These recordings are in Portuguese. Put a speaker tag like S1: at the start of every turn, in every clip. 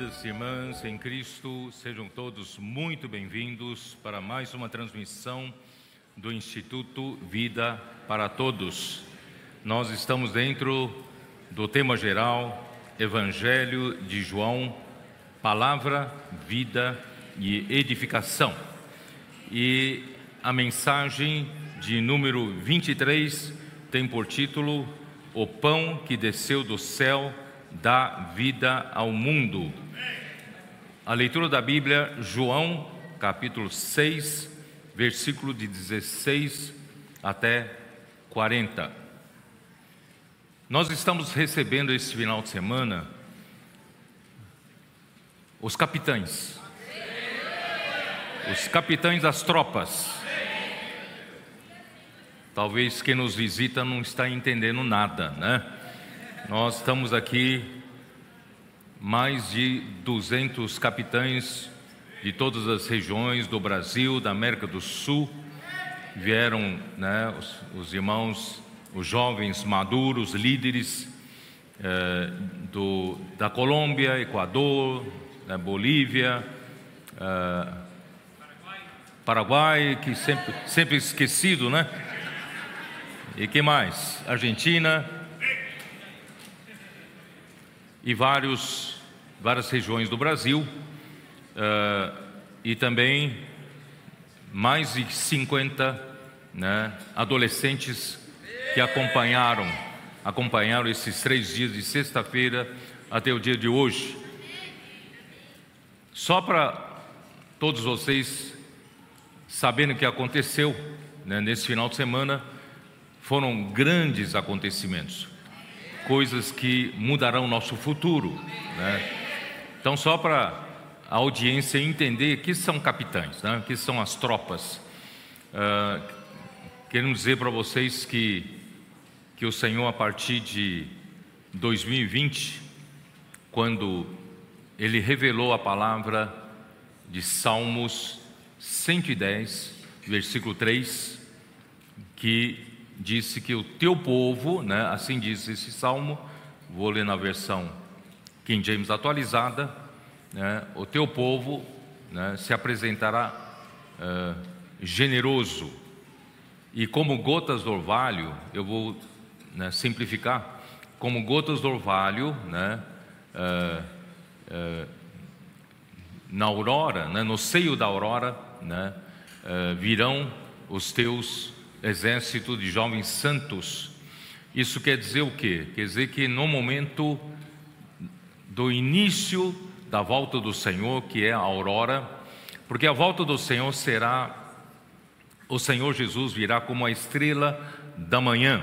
S1: queridas irmãs em Cristo, sejam todos muito bem-vindos para mais uma transmissão do Instituto Vida para Todos. Nós estamos dentro do tema geral Evangelho de João, Palavra, Vida e Edificação. E a mensagem de número 23 tem por título O pão que desceu do céu dá vida ao mundo. A leitura da Bíblia, João, capítulo 6, versículo de 16 até 40. Nós estamos recebendo esse final de semana os capitães, os capitães das tropas. Talvez quem nos visita não está entendendo nada, né? Nós estamos aqui, mais de 200 capitães de todas as regiões do Brasil, da América do Sul, vieram né, os, os irmãos, os jovens maduros, líderes eh, do, da Colômbia, Equador, né, Bolívia, eh, Paraguai, que sempre, sempre esquecido, né? E que mais? Argentina e vários, várias regiões do Brasil, uh, e também mais de 50 né, adolescentes que acompanharam, acompanharam esses três dias de sexta-feira até o dia de hoje. Só para todos vocês saberem o que aconteceu né, nesse final de semana, foram grandes acontecimentos coisas que mudarão nosso futuro. Né? Então, só para a audiência entender que são capitães, né? que são as tropas. Uh, queremos dizer para vocês que, que o Senhor, a partir de 2020, quando Ele revelou a palavra de Salmos 110, versículo 3, que disse que o teu povo, né, assim diz esse salmo, vou ler na versão King James atualizada, né, o teu povo né, se apresentará uh, generoso. E como gotas do orvalho, eu vou né, simplificar, como gotas do orvalho, né, uh, uh, na aurora, né, no seio da aurora, né, virão os teus exército de jovens santos. Isso quer dizer o quê? Quer dizer que no momento do início da volta do Senhor, que é a aurora, porque a volta do Senhor será o Senhor Jesus virá como a estrela da manhã.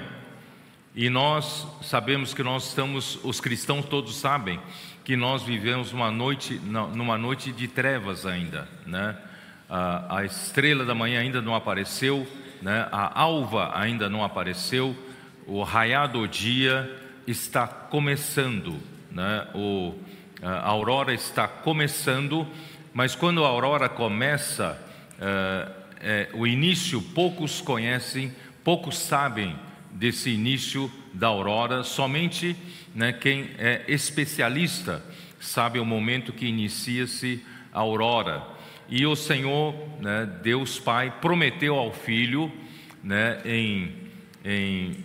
S1: E nós sabemos que nós estamos, os cristãos todos sabem que nós vivemos uma noite, numa noite de trevas ainda, né? A, a estrela da manhã ainda não apareceu, né? a alva ainda não apareceu, o raiar do dia está começando, né? o, a aurora está começando, mas quando a aurora começa, é, é, o início poucos conhecem, poucos sabem desse início da aurora, somente né, quem é especialista sabe o momento que inicia-se a aurora. E o Senhor, né, Deus Pai, prometeu ao Filho, né, em, em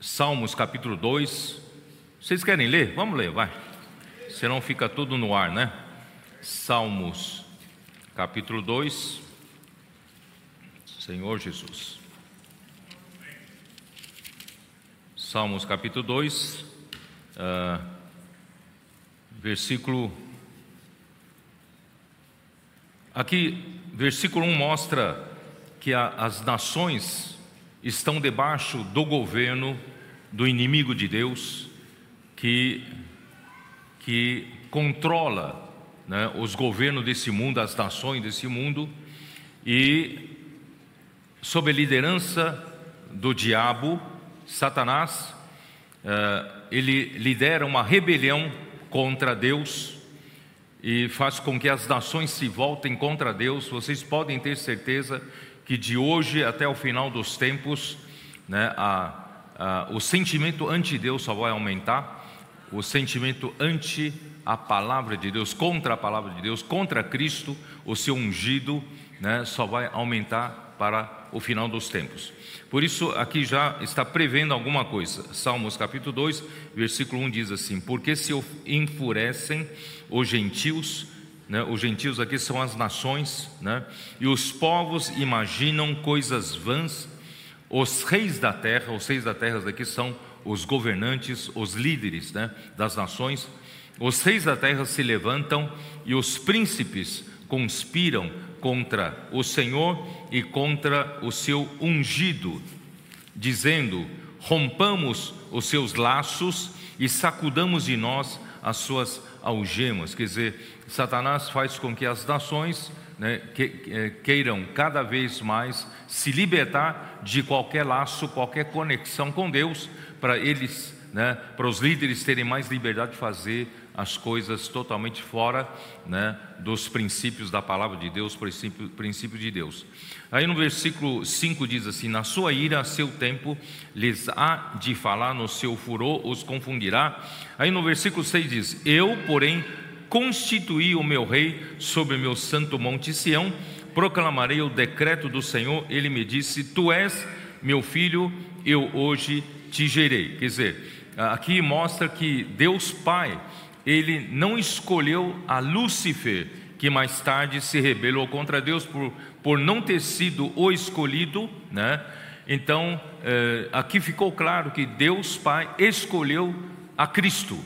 S1: Salmos capítulo 2. Vocês querem ler? Vamos ler, vai. Senão fica tudo no ar, né? Salmos capítulo 2. Senhor Jesus. Salmos capítulo 2, uh, ah, versículo Aqui, versículo 1 mostra que a, as nações estão debaixo do governo do inimigo de Deus, que, que controla né, os governos desse mundo, as nações desse mundo, e sob a liderança do diabo, Satanás, uh, ele lidera uma rebelião contra Deus e faz com que as nações se voltem contra Deus, vocês podem ter certeza que de hoje até o final dos tempos, né, a, a, o sentimento anti-Deus só vai aumentar, o sentimento anti a palavra de Deus, contra a palavra de Deus, contra Cristo, o seu ungido, né, só vai aumentar para o final dos tempos. Por isso, aqui já está prevendo alguma coisa. Salmos capítulo 2, versículo 1 diz assim: Porque se enfurecem os gentios, né, os gentios aqui são as nações, né, e os povos imaginam coisas vãs, os reis da terra, os reis da terra daqui são os governantes, os líderes né, das nações, os reis da terra se levantam e os príncipes conspiram contra o Senhor e contra o seu ungido, dizendo: rompamos os seus laços e sacudamos de nós as suas algemas. Quer dizer, Satanás faz com que as nações né, é, queiram cada vez mais se libertar de qualquer laço, qualquer conexão com Deus, para eles, né, para os líderes terem mais liberdade de fazer as coisas totalmente fora né, dos princípios da palavra de Deus, princípio, princípio de Deus. Aí no versículo 5 diz assim: Na sua ira, a seu tempo, lhes há de falar, no seu furor os confundirá. Aí no versículo 6 diz: Eu, porém, constituí o meu rei sobre meu santo monte Sião, proclamarei o decreto do Senhor. Ele me disse: Tu és meu filho, eu hoje te gerei. Quer dizer, aqui mostra que Deus Pai ele não escolheu a Lúcifer, que mais tarde se rebelou contra Deus por, por não ter sido o escolhido, né? Então, eh, aqui ficou claro que Deus Pai escolheu a Cristo.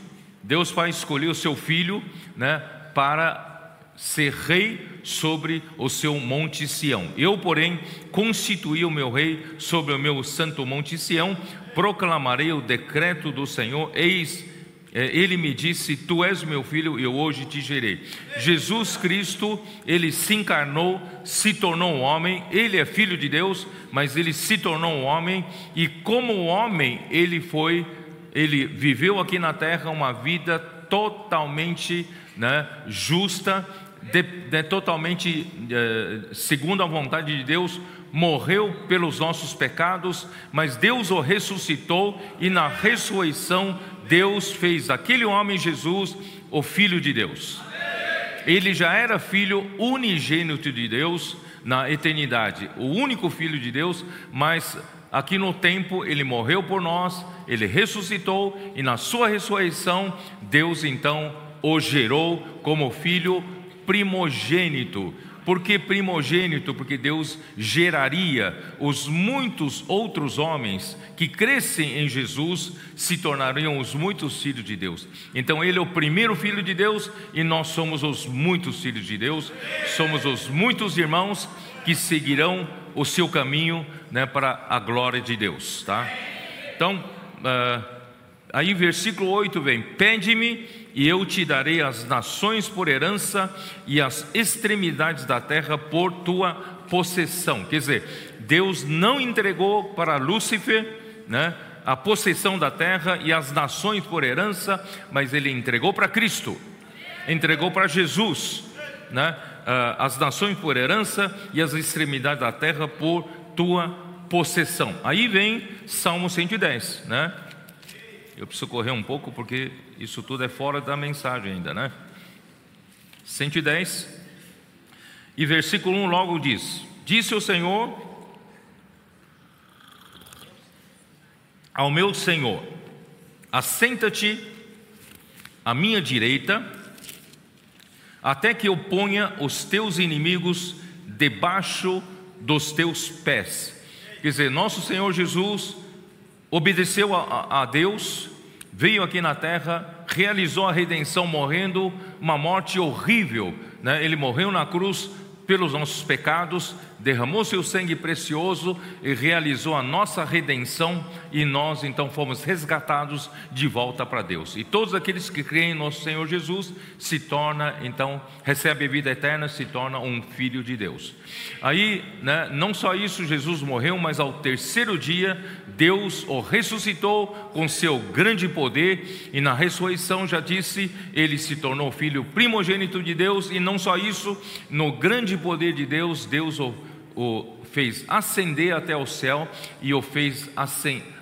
S1: Deus Pai escolheu seu filho, né, para ser rei sobre o seu monte Sião. Eu, porém, constituí o meu rei sobre o meu santo monte Sião, proclamarei o decreto do Senhor, eis ele me disse: Tu és meu filho, eu hoje te gerei. Jesus Cristo, ele se encarnou, se tornou homem, ele é filho de Deus, mas ele se tornou homem, e como homem, ele foi, ele viveu aqui na terra uma vida totalmente né, justa, de, de, totalmente é, segundo a vontade de Deus, morreu pelos nossos pecados, mas Deus o ressuscitou e na ressurreição Deus fez aquele homem Jesus o filho de Deus. Ele já era filho unigênito de Deus na eternidade, o único filho de Deus, mas aqui no tempo ele morreu por nós, ele ressuscitou e na sua ressurreição Deus então o gerou como filho primogênito. Por que primogênito? Porque Deus geraria os muitos outros homens que crescem em Jesus, se tornariam os muitos filhos de Deus. Então ele é o primeiro filho de Deus e nós somos os muitos filhos de Deus, somos os muitos irmãos que seguirão o seu caminho né, para a glória de Deus. Tá? Então, uh, aí versículo 8 vem: Pede-me e eu te darei as nações por herança e as extremidades da terra por tua possessão. Quer dizer, Deus não entregou para Lúcifer né, a possessão da terra e as nações por herança, mas ele entregou para Cristo, entregou para Jesus, né, as nações por herança e as extremidades da terra por tua possessão. Aí vem Salmo 110, né? Eu preciso correr um pouco porque isso tudo é fora da mensagem ainda, né? 110 e versículo 1 logo diz: Disse o Senhor ao meu Senhor: Assenta-te à minha direita, até que eu ponha os teus inimigos debaixo dos teus pés. Quer dizer, nosso Senhor Jesus obedeceu a, a Deus, veio aqui na terra, realizou a redenção morrendo uma morte horrível. Né? Ele morreu na cruz pelos nossos pecados, derramou seu sangue precioso e realizou a nossa redenção, e nós então fomos resgatados de volta para Deus. E todos aqueles que creem em nosso Senhor Jesus se torna então recebe a vida eterna, se torna um filho de Deus. Aí, né, não só isso, Jesus morreu, mas ao terceiro dia Deus o ressuscitou com seu grande poder, e na ressurreição já disse, ele se tornou filho primogênito de Deus, e não só isso, no grande poder de Deus, Deus o o fez ascender até o céu e o fez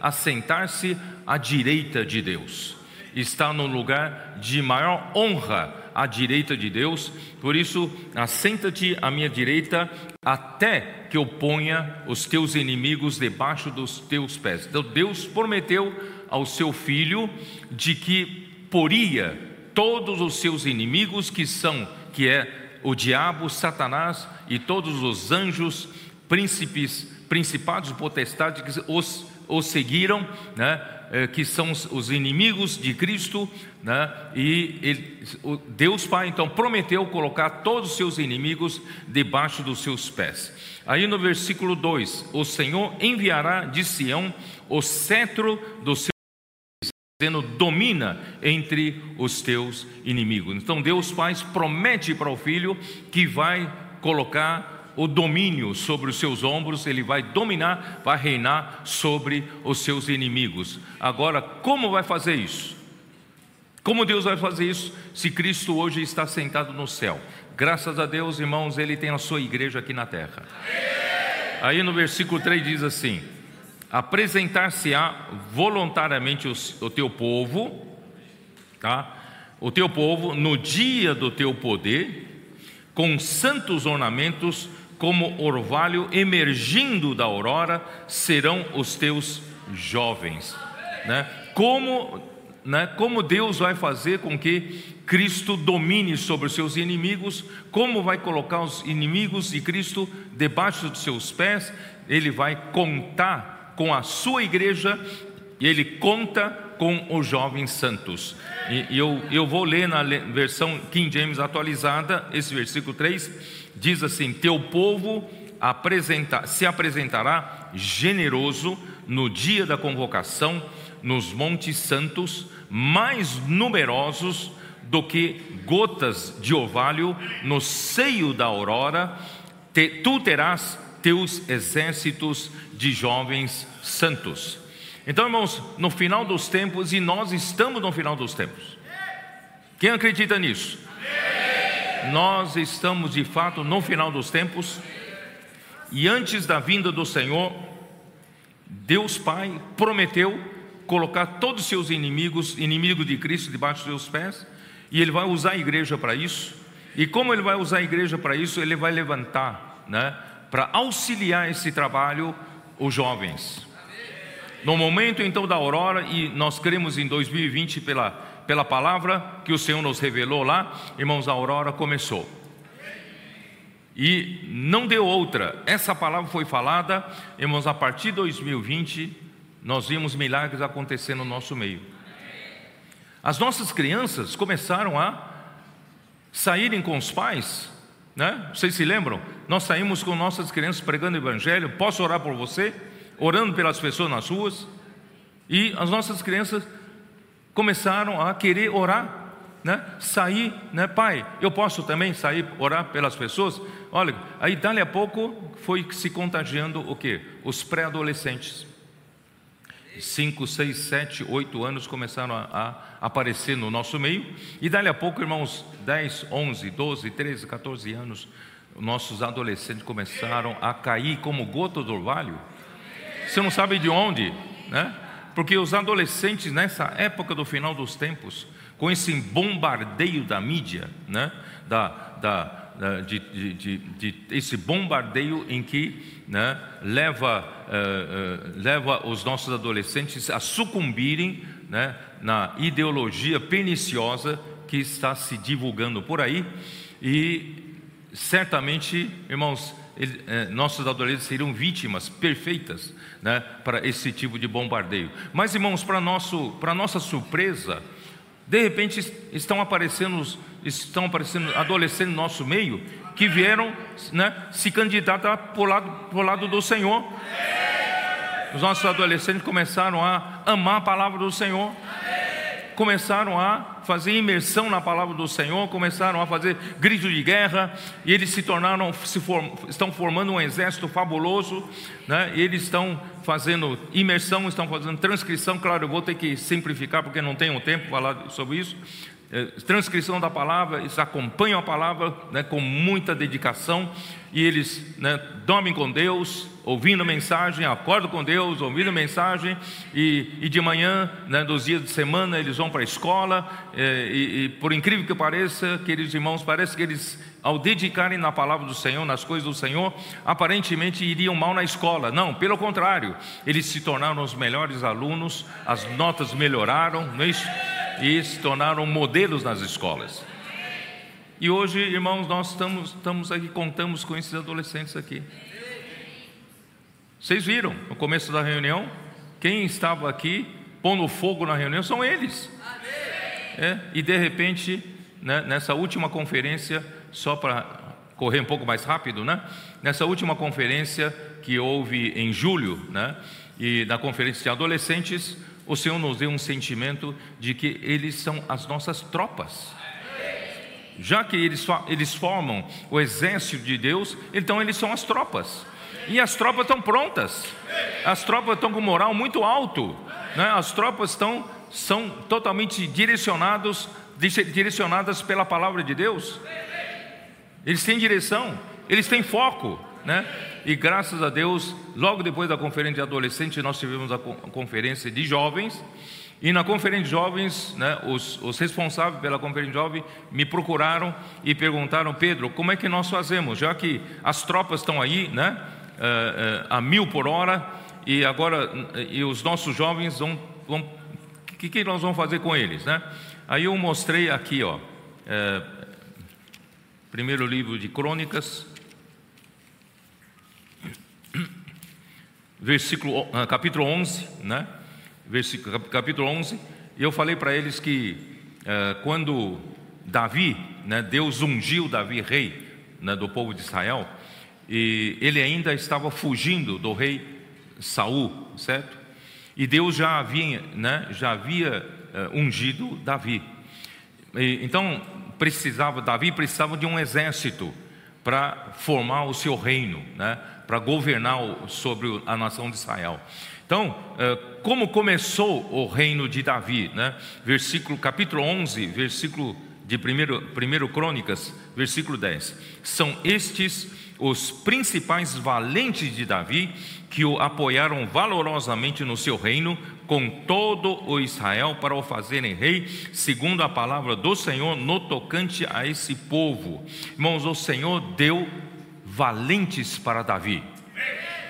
S1: assentar-se à direita de Deus. está no lugar de maior honra à direita de Deus. Por isso, assenta-te à minha direita até que eu ponha os teus inimigos debaixo dos teus pés. Então, Deus prometeu ao seu filho de que poria todos os seus inimigos que são que é o diabo, Satanás e todos os anjos, príncipes, principados, potestades que os, os seguiram, né? É, que são os inimigos de Cristo, né? e ele, Deus Pai então prometeu colocar todos os seus inimigos debaixo dos seus pés. Aí no versículo 2: O Senhor enviará de Sião o cetro do seu dizendo: domina entre os teus inimigos. Então Deus Pai promete para o filho que vai colocar o domínio sobre os seus ombros, ele vai dominar, vai reinar sobre os seus inimigos. Agora, como vai fazer isso? Como Deus vai fazer isso se Cristo hoje está sentado no céu? Graças a Deus, irmãos, ele tem a sua igreja aqui na terra. Aí no versículo 3 diz assim: Apresentar-se-á voluntariamente o, teu povo, tá? O teu povo no dia do teu poder, com santos ornamentos como orvalho emergindo da aurora, serão os teus jovens. Né? Como, né? como Deus vai fazer com que Cristo domine sobre os seus inimigos, como vai colocar os inimigos de Cristo debaixo dos seus pés, ele vai contar com a sua igreja e ele conta com os jovens santos. E, eu, eu vou ler na versão King James atualizada, esse versículo 3 diz assim: Teu povo apresenta, se apresentará generoso no dia da convocação, nos montes santos, mais numerosos do que gotas de orvalho no seio da aurora, te, tu terás teus exércitos de jovens santos. Então, irmãos, no final dos tempos, e nós estamos no final dos tempos. Quem acredita nisso? Nós estamos de fato no final dos tempos e antes da vinda do Senhor, Deus Pai prometeu colocar todos os seus inimigos, inimigos de Cristo, debaixo dos seus pés, e Ele vai usar a igreja para isso. E como Ele vai usar a igreja para isso, Ele vai levantar, né, para auxiliar esse trabalho, os jovens. No momento então da aurora, e nós cremos em 2020 pela pela palavra que o Senhor nos revelou lá, irmãos, a aurora começou. E não deu outra. Essa palavra foi falada, irmãos, a partir de 2020, nós vimos milagres acontecer no nosso meio. As nossas crianças começaram a saírem com os pais, né? Vocês se lembram? Nós saímos com nossas crianças pregando o evangelho. Posso orar por você? Orando pelas pessoas nas ruas. E as nossas crianças começaram a querer orar, né? Sair, né? Pai, eu posso também sair orar pelas pessoas? Olha, aí dali a pouco foi se contagiando o que? Os pré-adolescentes. Cinco, seis, sete, oito anos começaram a, a, aparecer no nosso meio, e dali a pouco, irmãos, 10, 11, 12, 13, 14 anos, nossos adolescentes começaram a cair como gota do orvalho. Você não sabe de onde, né? Porque os adolescentes, nessa época do final dos tempos, com esse bombardeio da mídia, né, da, da, da de, de, de, de, esse bombardeio em que né, leva, uh, uh, leva os nossos adolescentes a sucumbirem né, na ideologia perniciosa que está se divulgando por aí, e certamente, irmãos, ele, eh, nossos adolescentes seriam vítimas perfeitas né, para esse tipo de bombardeio. Mas, irmãos, para nossa surpresa, de repente estão aparecendo, estão aparecendo adolescentes no nosso meio que vieram né, se candidatar para o lado, lado do Senhor. Os nossos adolescentes começaram a amar a palavra do Senhor começaram a fazer imersão na palavra do Senhor, começaram a fazer grito de guerra, e eles se tornaram, se form, estão formando um exército fabuloso, né? e eles estão fazendo imersão, estão fazendo transcrição, claro, eu vou ter que simplificar porque não tenho tempo para falar sobre isso. É, transcrição da palavra, eles acompanham a palavra né, com muita dedicação e eles né, dormem com Deus, ouvindo mensagem, acordam com Deus, ouvindo mensagem, e, e de manhã, né, dias de semana, eles vão para a escola, é, e, e, por incrível que pareça, queridos irmãos, parece que eles, ao dedicarem na palavra do Senhor, nas coisas do Senhor, aparentemente iriam mal na escola. Não, pelo contrário, eles se tornaram os melhores alunos, as notas melhoraram, não é isso? E se tornaram modelos nas escolas. E hoje, irmãos, nós estamos, estamos aqui, contamos com esses adolescentes aqui. Vocês viram no começo da reunião? Quem estava aqui pondo fogo na reunião são eles. É, e de repente, né, nessa última conferência, só para correr um pouco mais rápido, né? Nessa última conferência que houve em julho, né? E na conferência de adolescentes, o Senhor nos deu um sentimento de que eles são as nossas tropas. Já que eles, eles formam o exército de Deus, então eles são as tropas. E as tropas estão prontas. As tropas estão com moral muito alto. Né? As tropas estão são totalmente direcionados, direcionadas pela palavra de Deus. Eles têm direção, eles têm foco, né? E graças a Deus, logo depois da conferência de adolescentes, nós tivemos a conferência de jovens. E na conferência de jovens, né, os, os, responsáveis pela conferência de jovens me procuraram e perguntaram, Pedro, como é que nós fazemos? Já que as tropas estão aí, né, uh, uh, a mil por hora, e agora e os nossos jovens vão, o que, que nós vamos fazer com eles, né? Aí eu mostrei aqui, ó, uh, primeiro livro de Crônicas, versículo, ah, capítulo 11, né? Versículo, capítulo 11, eu falei para eles que eh, quando Davi, né, Deus ungiu Davi rei né, do povo de Israel, e ele ainda estava fugindo do rei Saul, certo? E Deus já havia, né, já havia uh, ungido Davi. E, então precisava Davi precisava de um exército para formar o seu reino, né? Para governar sobre a nação de Israel. Então, eh, como começou o reino de Davi, né? Versículo capítulo 11, versículo de 1 Crônicas, versículo 10. São estes os principais valentes de Davi que o apoiaram valorosamente no seu reino, com todo o Israel, para o fazerem rei, segundo a palavra do Senhor, no tocante a esse povo. Irmãos, o Senhor deu valentes para Davi.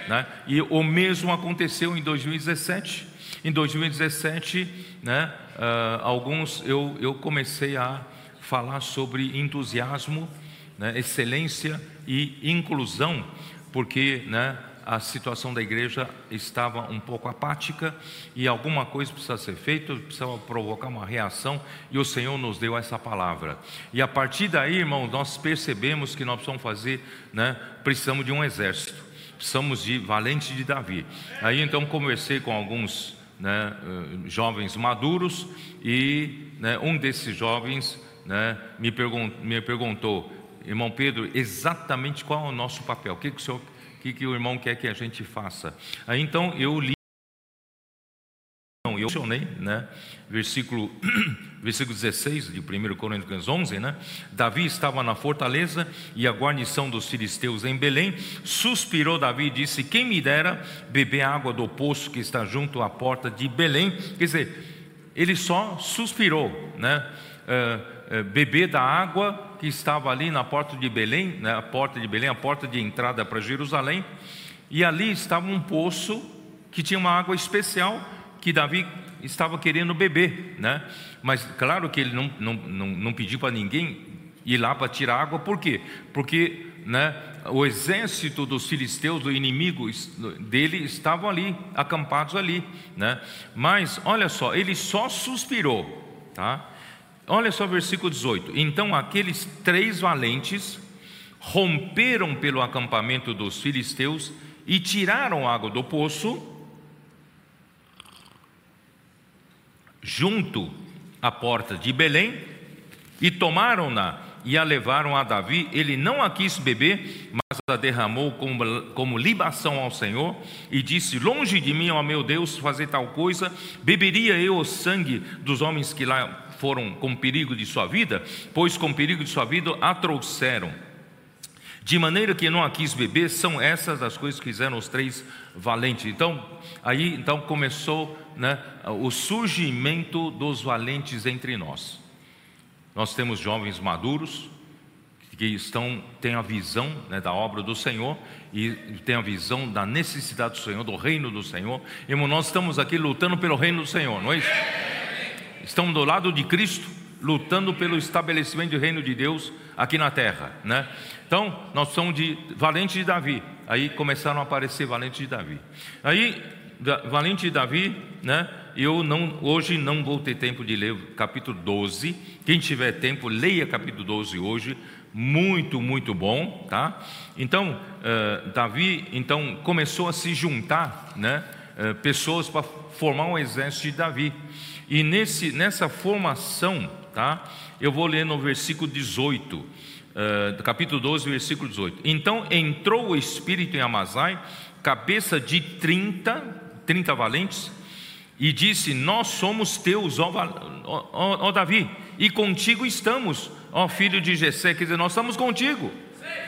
S1: Né? E o mesmo aconteceu em 2017. Em 2017, né, uh, alguns eu, eu comecei a falar sobre entusiasmo, né, excelência e inclusão, porque né, a situação da igreja estava um pouco apática e alguma coisa precisa ser feita, precisava provocar uma reação e o Senhor nos deu essa palavra. E a partir daí, irmãos, nós percebemos que nós precisamos fazer, né, precisamos de um exército, precisamos de valente de Davi. Aí então conversei com alguns né, eh, jovens maduros e né, um desses jovens né, me, pergun me perguntou, irmão Pedro, exatamente qual é o nosso papel, o que, que o senhor que, que o irmão quer que a gente faça. Aí então eu li, eu mencionei, né, versículo, versículo 16 de 1 Coríntios 11, né, Davi estava na fortaleza e a guarnição dos filisteus em Belém, suspirou Davi e disse, quem me dera beber água do poço que está junto à porta de Belém, quer dizer, ele só suspirou, né, uh, beber da água que estava ali na porta de Belém, né, a porta de Belém, a porta de entrada para Jerusalém, e ali estava um poço que tinha uma água especial que Davi estava querendo beber, né? Mas claro que ele não, não, não, não pediu para ninguém ir lá para tirar água, por quê? Porque né, o exército dos filisteus, do inimigo dele, estavam ali, acampados ali, né? Mas olha só, ele só suspirou, tá? Olha só o versículo 18: Então aqueles três valentes romperam pelo acampamento dos filisteus e tiraram água do poço, junto à porta de Belém, e tomaram-na e a levaram a Davi. Ele não a quis beber, mas a derramou como, como libação ao Senhor, e disse: Longe de mim, ó meu Deus, fazer tal coisa, beberia eu o sangue dos homens que lá foram com perigo de sua vida, pois com perigo de sua vida a trouxeram. De maneira que não a quis beber, são essas as coisas que fizeram os três valentes. Então, aí então começou né, o surgimento dos valentes entre nós. Nós temos jovens maduros que estão têm a visão né, da obra do Senhor e têm a visão da necessidade do Senhor, do reino do Senhor. Irmão, nós estamos aqui lutando pelo reino do Senhor, não é isso? Estamos do lado de Cristo, lutando pelo estabelecimento do reino de Deus aqui na terra, né? Então, nós somos de valente de Davi. Aí começaram a aparecer valentes de Davi. Aí, valente de Davi, né? Eu não, hoje não vou ter tempo de ler capítulo 12. Quem tiver tempo, leia capítulo 12 hoje. Muito, muito bom, tá? Então, uh, Davi, então começou a se juntar, né? Uh, pessoas para formar um exército de Davi. E nesse, nessa formação, tá? Eu vou ler no versículo 18 uh, capítulo 12, versículo 18. Então entrou o Espírito em Amazai, cabeça de 30, 30 valentes, e disse: Nós somos teus, ó, ó, ó Davi, e contigo estamos, ó filho de Jessé. Quer dizer, nós estamos contigo.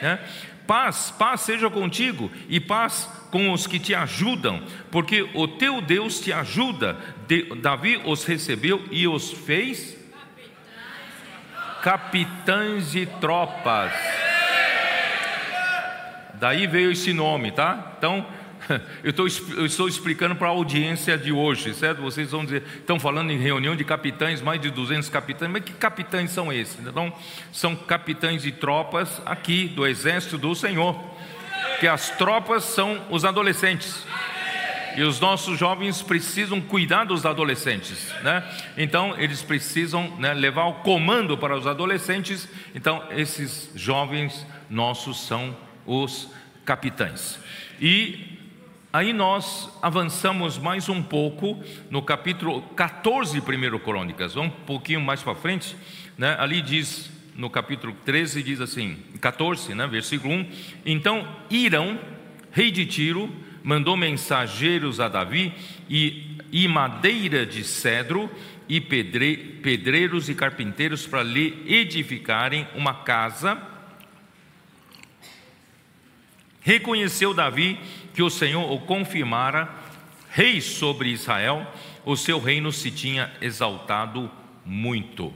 S1: Né? Paz, paz seja contigo, e paz com os que te ajudam, porque o teu Deus te ajuda. De, Davi os recebeu e os fez capitães de tropas. Daí veio esse nome, tá? Então, eu, estou explicando para a audiência de hoje, certo? Vocês vão dizer, estão falando em reunião de capitães, mais de 200 capitães, mas que capitães são esses? Então, são capitães de tropas aqui do exército do Senhor, que as tropas são os adolescentes. E os nossos jovens precisam cuidar dos adolescentes, né? Então eles precisam né, levar o comando para os adolescentes. Então esses jovens nossos são os capitães. E aí nós avançamos mais um pouco no capítulo 14, 1 Crônicas. Um pouquinho mais para frente, né? Ali diz no capítulo 13 diz assim, 14, né, versículo 1: Então Irão, rei de Tiro, mandou mensageiros a Davi e, e madeira de cedro e pedre, pedreiros e carpinteiros para lhe edificarem uma casa. Reconheceu Davi que o Senhor o confirmara rei sobre Israel, o seu reino se tinha exaltado muito.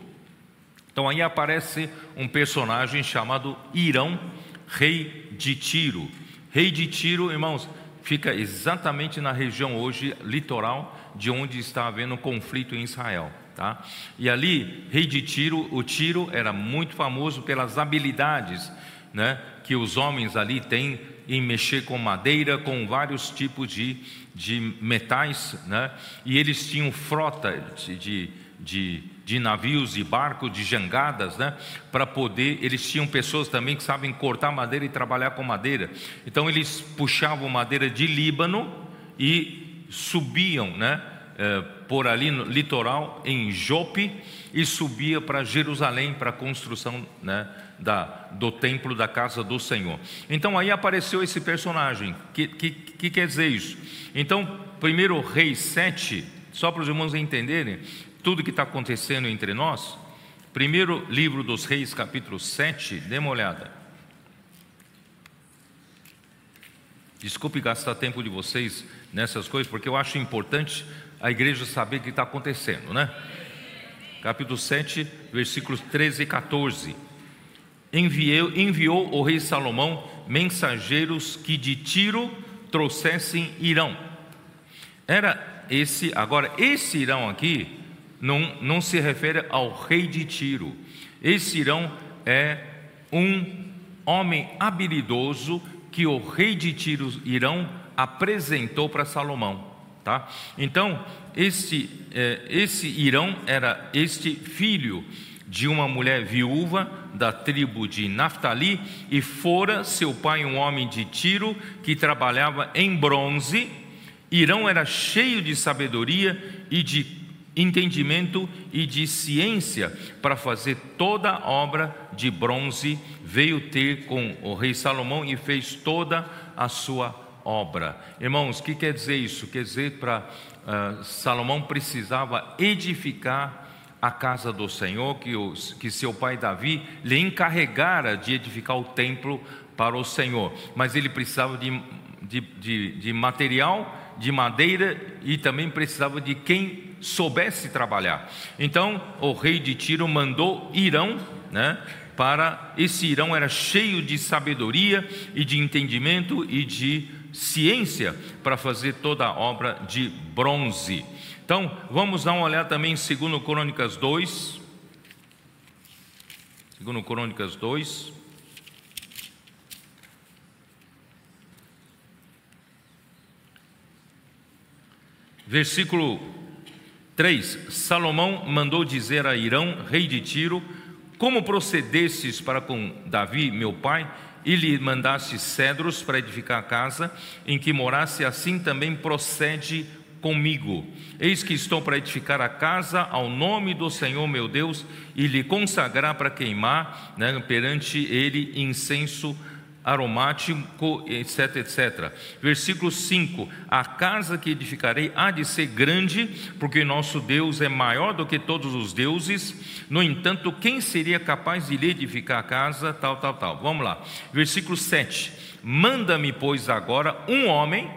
S1: Então aí aparece um personagem chamado Irão, rei de Tiro. Rei de Tiro, irmãos, fica exatamente na região hoje litoral de onde está havendo um conflito em Israel. Tá? E ali, rei de Tiro, o Tiro era muito famoso pelas habilidades né, que os homens ali têm em mexer com madeira, com vários tipos de, de metais, né? e eles tinham frota de, de de, navios e barcos, de jangadas, né? Para poder, eles tinham pessoas também que sabem cortar madeira e trabalhar com madeira. Então eles puxavam madeira de Líbano e subiam, né? É, por ali no litoral em Jope e subia para Jerusalém para a construção, né? Da, do templo da casa do Senhor. Então aí apareceu esse personagem. Que, que, que quer dizer isso? Então, primeiro Rei 7, só para os irmãos entenderem, tudo que está acontecendo entre nós, primeiro livro dos Reis, capítulo 7, dê uma olhada. Desculpe gastar tempo de vocês nessas coisas, porque eu acho importante a igreja saber o que está acontecendo, né? Capítulo 7, versículos 13 e 14. Enviou, enviou o rei Salomão mensageiros que de Tiro trouxessem Irão. Era esse, agora, esse Irão aqui não, não se refere ao rei de Tiro. Esse Irão é um homem habilidoso que o rei de Tiro, Irão, apresentou para Salomão. Tá? Então, esse, é, esse Irão era este filho de uma mulher viúva da tribo de Naftali, e fora seu pai um homem de Tiro que trabalhava em bronze. Irão era cheio de sabedoria e de entendimento e de ciência para fazer toda a obra de bronze, veio ter com o rei Salomão e fez toda a sua obra. Irmãos, o que quer dizer isso? Quer dizer para uh, Salomão precisava edificar a casa do Senhor, que, os, que seu pai Davi lhe encarregara de edificar o templo para o Senhor. Mas ele precisava de, de, de, de material, de madeira e também precisava de quem soubesse trabalhar. Então o rei de Tiro mandou Irão, né? Para esse Irão era cheio de sabedoria e de entendimento e de ciência para fazer toda a obra de bronze. Então, vamos dar uma olhada também em 2 Crônicas 2. 2 Crônicas 2. Versículo 3: Salomão mandou dizer a Irão, rei de Tiro, como procedestes para com Davi, meu pai, e lhe mandaste cedros para edificar a casa em que morasse, assim também procede comigo. Eis que estou para edificar a casa ao nome do Senhor meu Deus e lhe consagrar para queimar né, perante ele incenso aromático, etc, etc. Versículo 5: A casa que edificarei há de ser grande, porque nosso Deus é maior do que todos os deuses. No entanto, quem seria capaz de lhe edificar a casa? Tal, tal, tal. Vamos lá. Versículo 7: Manda-me, pois, agora um homem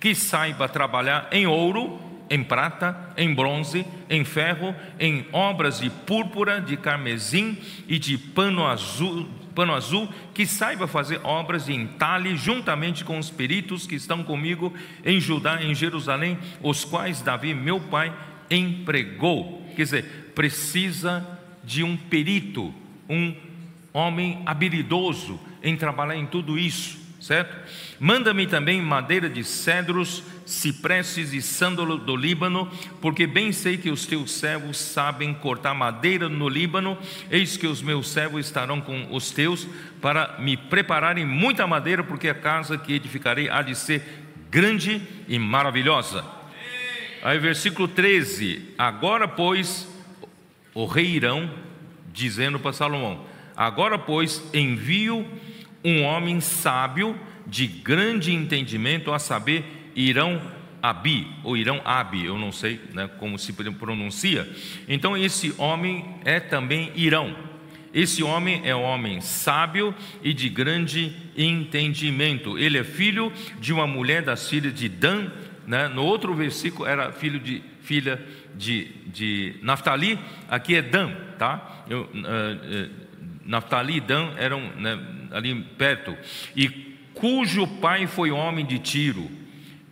S1: que saiba trabalhar em ouro, em prata, em bronze, em ferro, em obras de púrpura, de carmesim e de pano azul, pano azul, que saiba fazer obras de entalhe juntamente com os peritos que estão comigo em Judá, em Jerusalém, os quais Davi, meu pai, empregou. Quer dizer, precisa de um perito, um homem habilidoso em trabalhar em tudo isso certo? Manda-me também madeira de cedros, cipresses e sândalo do Líbano, porque bem sei que os teus servos sabem cortar madeira no Líbano, eis que os meus servos estarão com os teus, para me prepararem muita madeira, porque a casa que edificarei há de ser grande e maravilhosa. Aí, versículo 13: Agora, pois, o rei Irão, dizendo para Salomão: Agora, pois, envio um homem sábio de grande entendimento, a saber, Irão Abi, ou Irão Abi, eu não sei né, como se pronuncia. Então, esse homem é também Irão. Esse homem é um homem sábio e de grande entendimento. Ele é filho de uma mulher das filhas de Dan. Né? No outro versículo era filho de filha de, de Naftali. Aqui é Dan, tá? Eu, uh, uh, Naftali e Dan eram né, ali perto, e cujo pai foi homem de Tiro.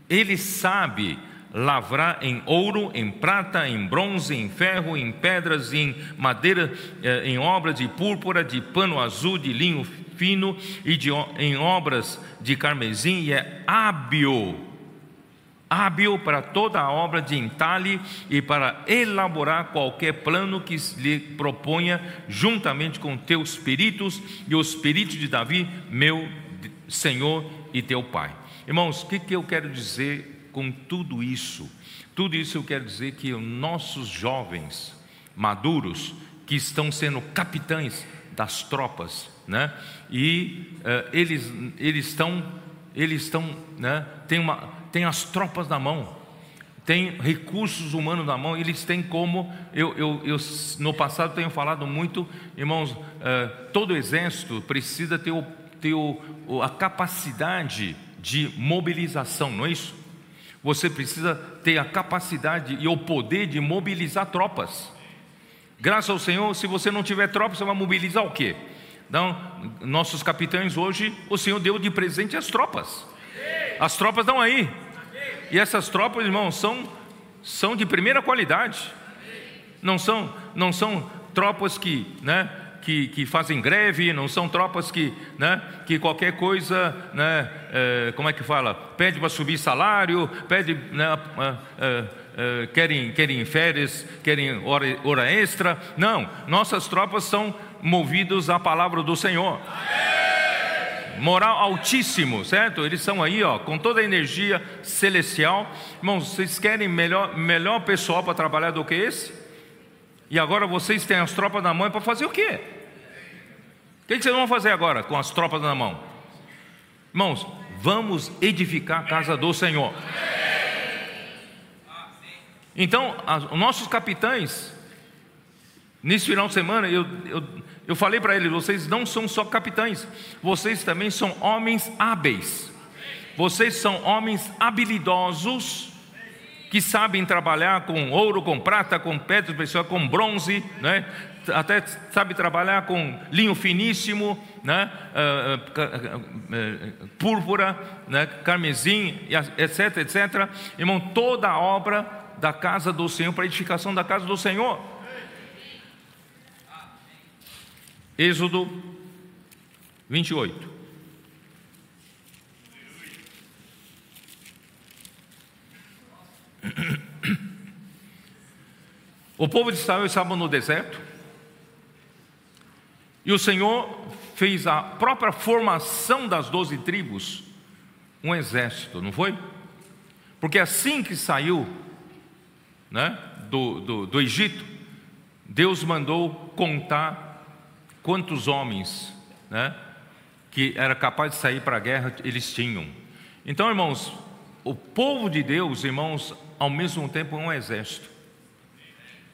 S1: Ele sabe lavrar em ouro, em prata, em bronze, em ferro, em pedras, em madeira, eh, em obras de púrpura, de pano azul, de linho fino e de, em obras de carmesim, e é hábil hábil para toda a obra de entalhe e para elaborar qualquer plano que lhe proponha, juntamente com teus peritos e os peritos de Davi, meu Senhor e teu Pai. Irmãos, o que, que eu quero dizer com tudo isso? Tudo isso eu quero dizer que nossos jovens maduros, que estão sendo capitães das tropas, né? E uh, eles, eles estão, eles estão, né? Tem uma, tem as tropas na mão, tem recursos humanos na mão, eles têm como, eu, eu, eu no passado tenho falado muito, irmãos, uh, todo exército precisa ter, o, ter o, a capacidade de mobilização, não é isso? Você precisa ter a capacidade e o poder de mobilizar tropas. Graças ao Senhor, se você não tiver tropas, você vai mobilizar o quê? Então, nossos capitães hoje, o Senhor deu de presente as tropas. As tropas estão aí. E essas tropas, irmãos, são, são de primeira qualidade. Não são, não são tropas que, né, que, que fazem greve, não são tropas que, né, que qualquer coisa, né, é, como é que fala, pede para subir salário, pede, né, é, é, querem, querem férias, querem hora, hora extra. Não, nossas tropas são movidas à palavra do Senhor. Amém moral altíssimo, certo? Eles são aí, ó, com toda a energia celestial. Irmãos, vocês querem melhor, melhor pessoal para trabalhar do que esse? E agora vocês têm as tropas na mão para fazer o quê? O que, vocês vão fazer agora com as tropas na mão? Irmãos, vamos edificar a casa do Senhor. Então, os nossos capitães, Nesse final de semana, eu, eu, eu falei para eles: vocês não são só capitães, vocês também são homens hábeis, vocês são homens habilidosos que sabem trabalhar com ouro, com prata, com pedra com bronze, né? até sabe trabalhar com linho finíssimo, né? Uh, uh, uh, púrpura, né? carmesim, etc, etc. Irmão, toda a obra da casa do Senhor, para edificação da casa do Senhor. Êxodo 28. O povo de Israel estava no deserto e o Senhor fez a própria formação das doze tribos um exército, não foi? Porque assim que saiu né, do, do, do Egito, Deus mandou contar quantos homens né, que era capaz de sair para a guerra eles tinham. Então, irmãos, o povo de Deus, irmãos, ao mesmo tempo é um exército.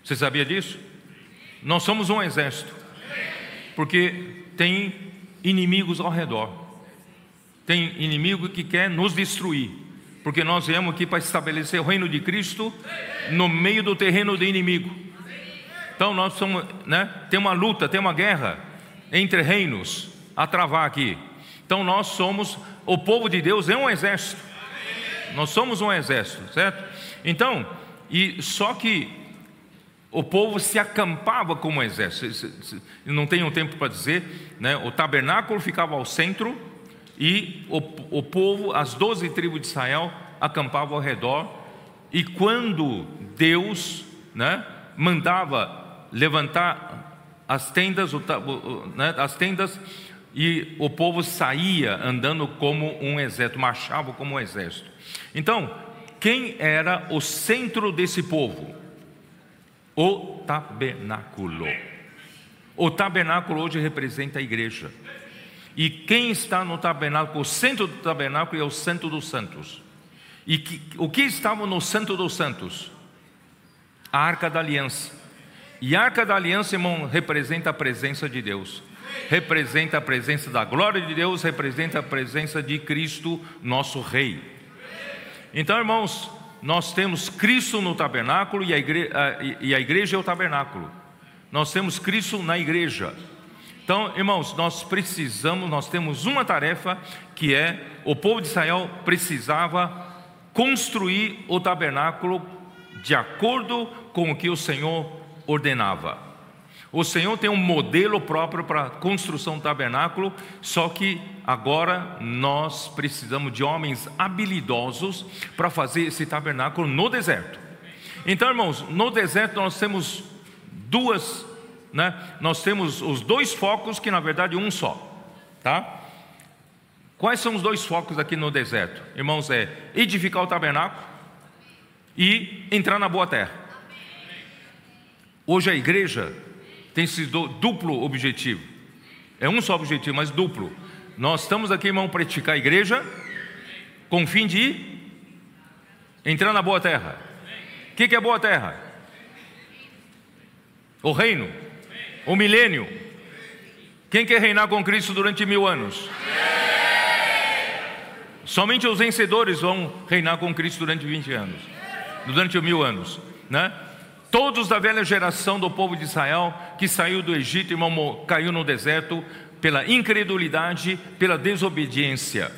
S1: Você sabia disso? Nós somos um exército, porque tem inimigos ao redor, tem inimigo que quer nos destruir, porque nós viemos aqui para estabelecer o reino de Cristo no meio do terreno do inimigo. Então nós somos, né? Tem uma luta, tem uma guerra entre reinos a travar aqui. Então nós somos o povo de Deus é um exército. Nós somos um exército, certo? Então, e só que o povo se acampava como exército. Não tenho tempo para dizer, né? O tabernáculo ficava ao centro e o, o povo, as doze tribos de Israel, acampavam ao redor. E quando Deus, né, mandava levantar as tendas, né, as tendas e o povo saía andando como um exército, marchava como um exército. Então, quem era o centro desse povo? O tabernáculo. O tabernáculo hoje representa a igreja. E quem está no tabernáculo, o centro do tabernáculo é o Santo dos Santos. E que, o que estava no Santo dos Santos? A arca da aliança. E a arca da aliança, irmão, representa a presença de Deus, representa a presença da glória de Deus, representa a presença de Cristo, nosso Rei. Então, irmãos, nós temos Cristo no tabernáculo e a, igreja, e a igreja é o tabernáculo. Nós temos Cristo na igreja. Então, irmãos, nós precisamos, nós temos uma tarefa que é o povo de Israel precisava construir o tabernáculo de acordo com o que o Senhor ordenava. O Senhor tem um modelo próprio para a construção do tabernáculo, só que agora nós precisamos de homens habilidosos para fazer esse tabernáculo no deserto. Então, irmãos, no deserto nós temos duas, né? Nós temos os dois focos que na verdade um só, tá? Quais são os dois focos aqui no deserto? Irmãos, é edificar o tabernáculo e entrar na boa terra. Hoje a igreja tem esse duplo objetivo. É um só objetivo, mas duplo. Nós estamos aqui, irmão, para edificar a igreja com o fim de entrar na boa terra. O que, que é boa terra? O reino, o milênio. Quem quer reinar com Cristo durante mil anos? Somente os vencedores vão reinar com Cristo durante 20 anos, durante mil anos, né? Todos da velha geração do povo de Israel que saiu do Egito e caiu no deserto pela incredulidade, pela desobediência.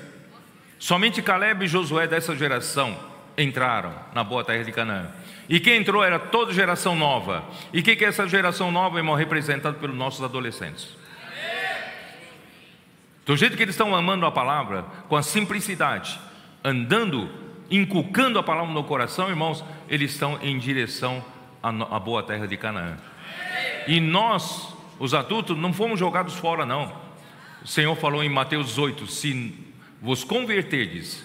S1: Somente Caleb e Josué dessa geração entraram na boa terra de Canaã. E quem entrou era toda geração nova. E o que, que é essa geração nova, irmão? Representado pelos nossos adolescentes. Do jeito que eles estão amando a palavra, com a simplicidade, andando, inculcando a palavra no coração, irmãos, eles estão em direção a, boa terra de Canaã. E nós, os adultos, não fomos jogados fora, não. O Senhor falou em Mateus 18: se vos converterdes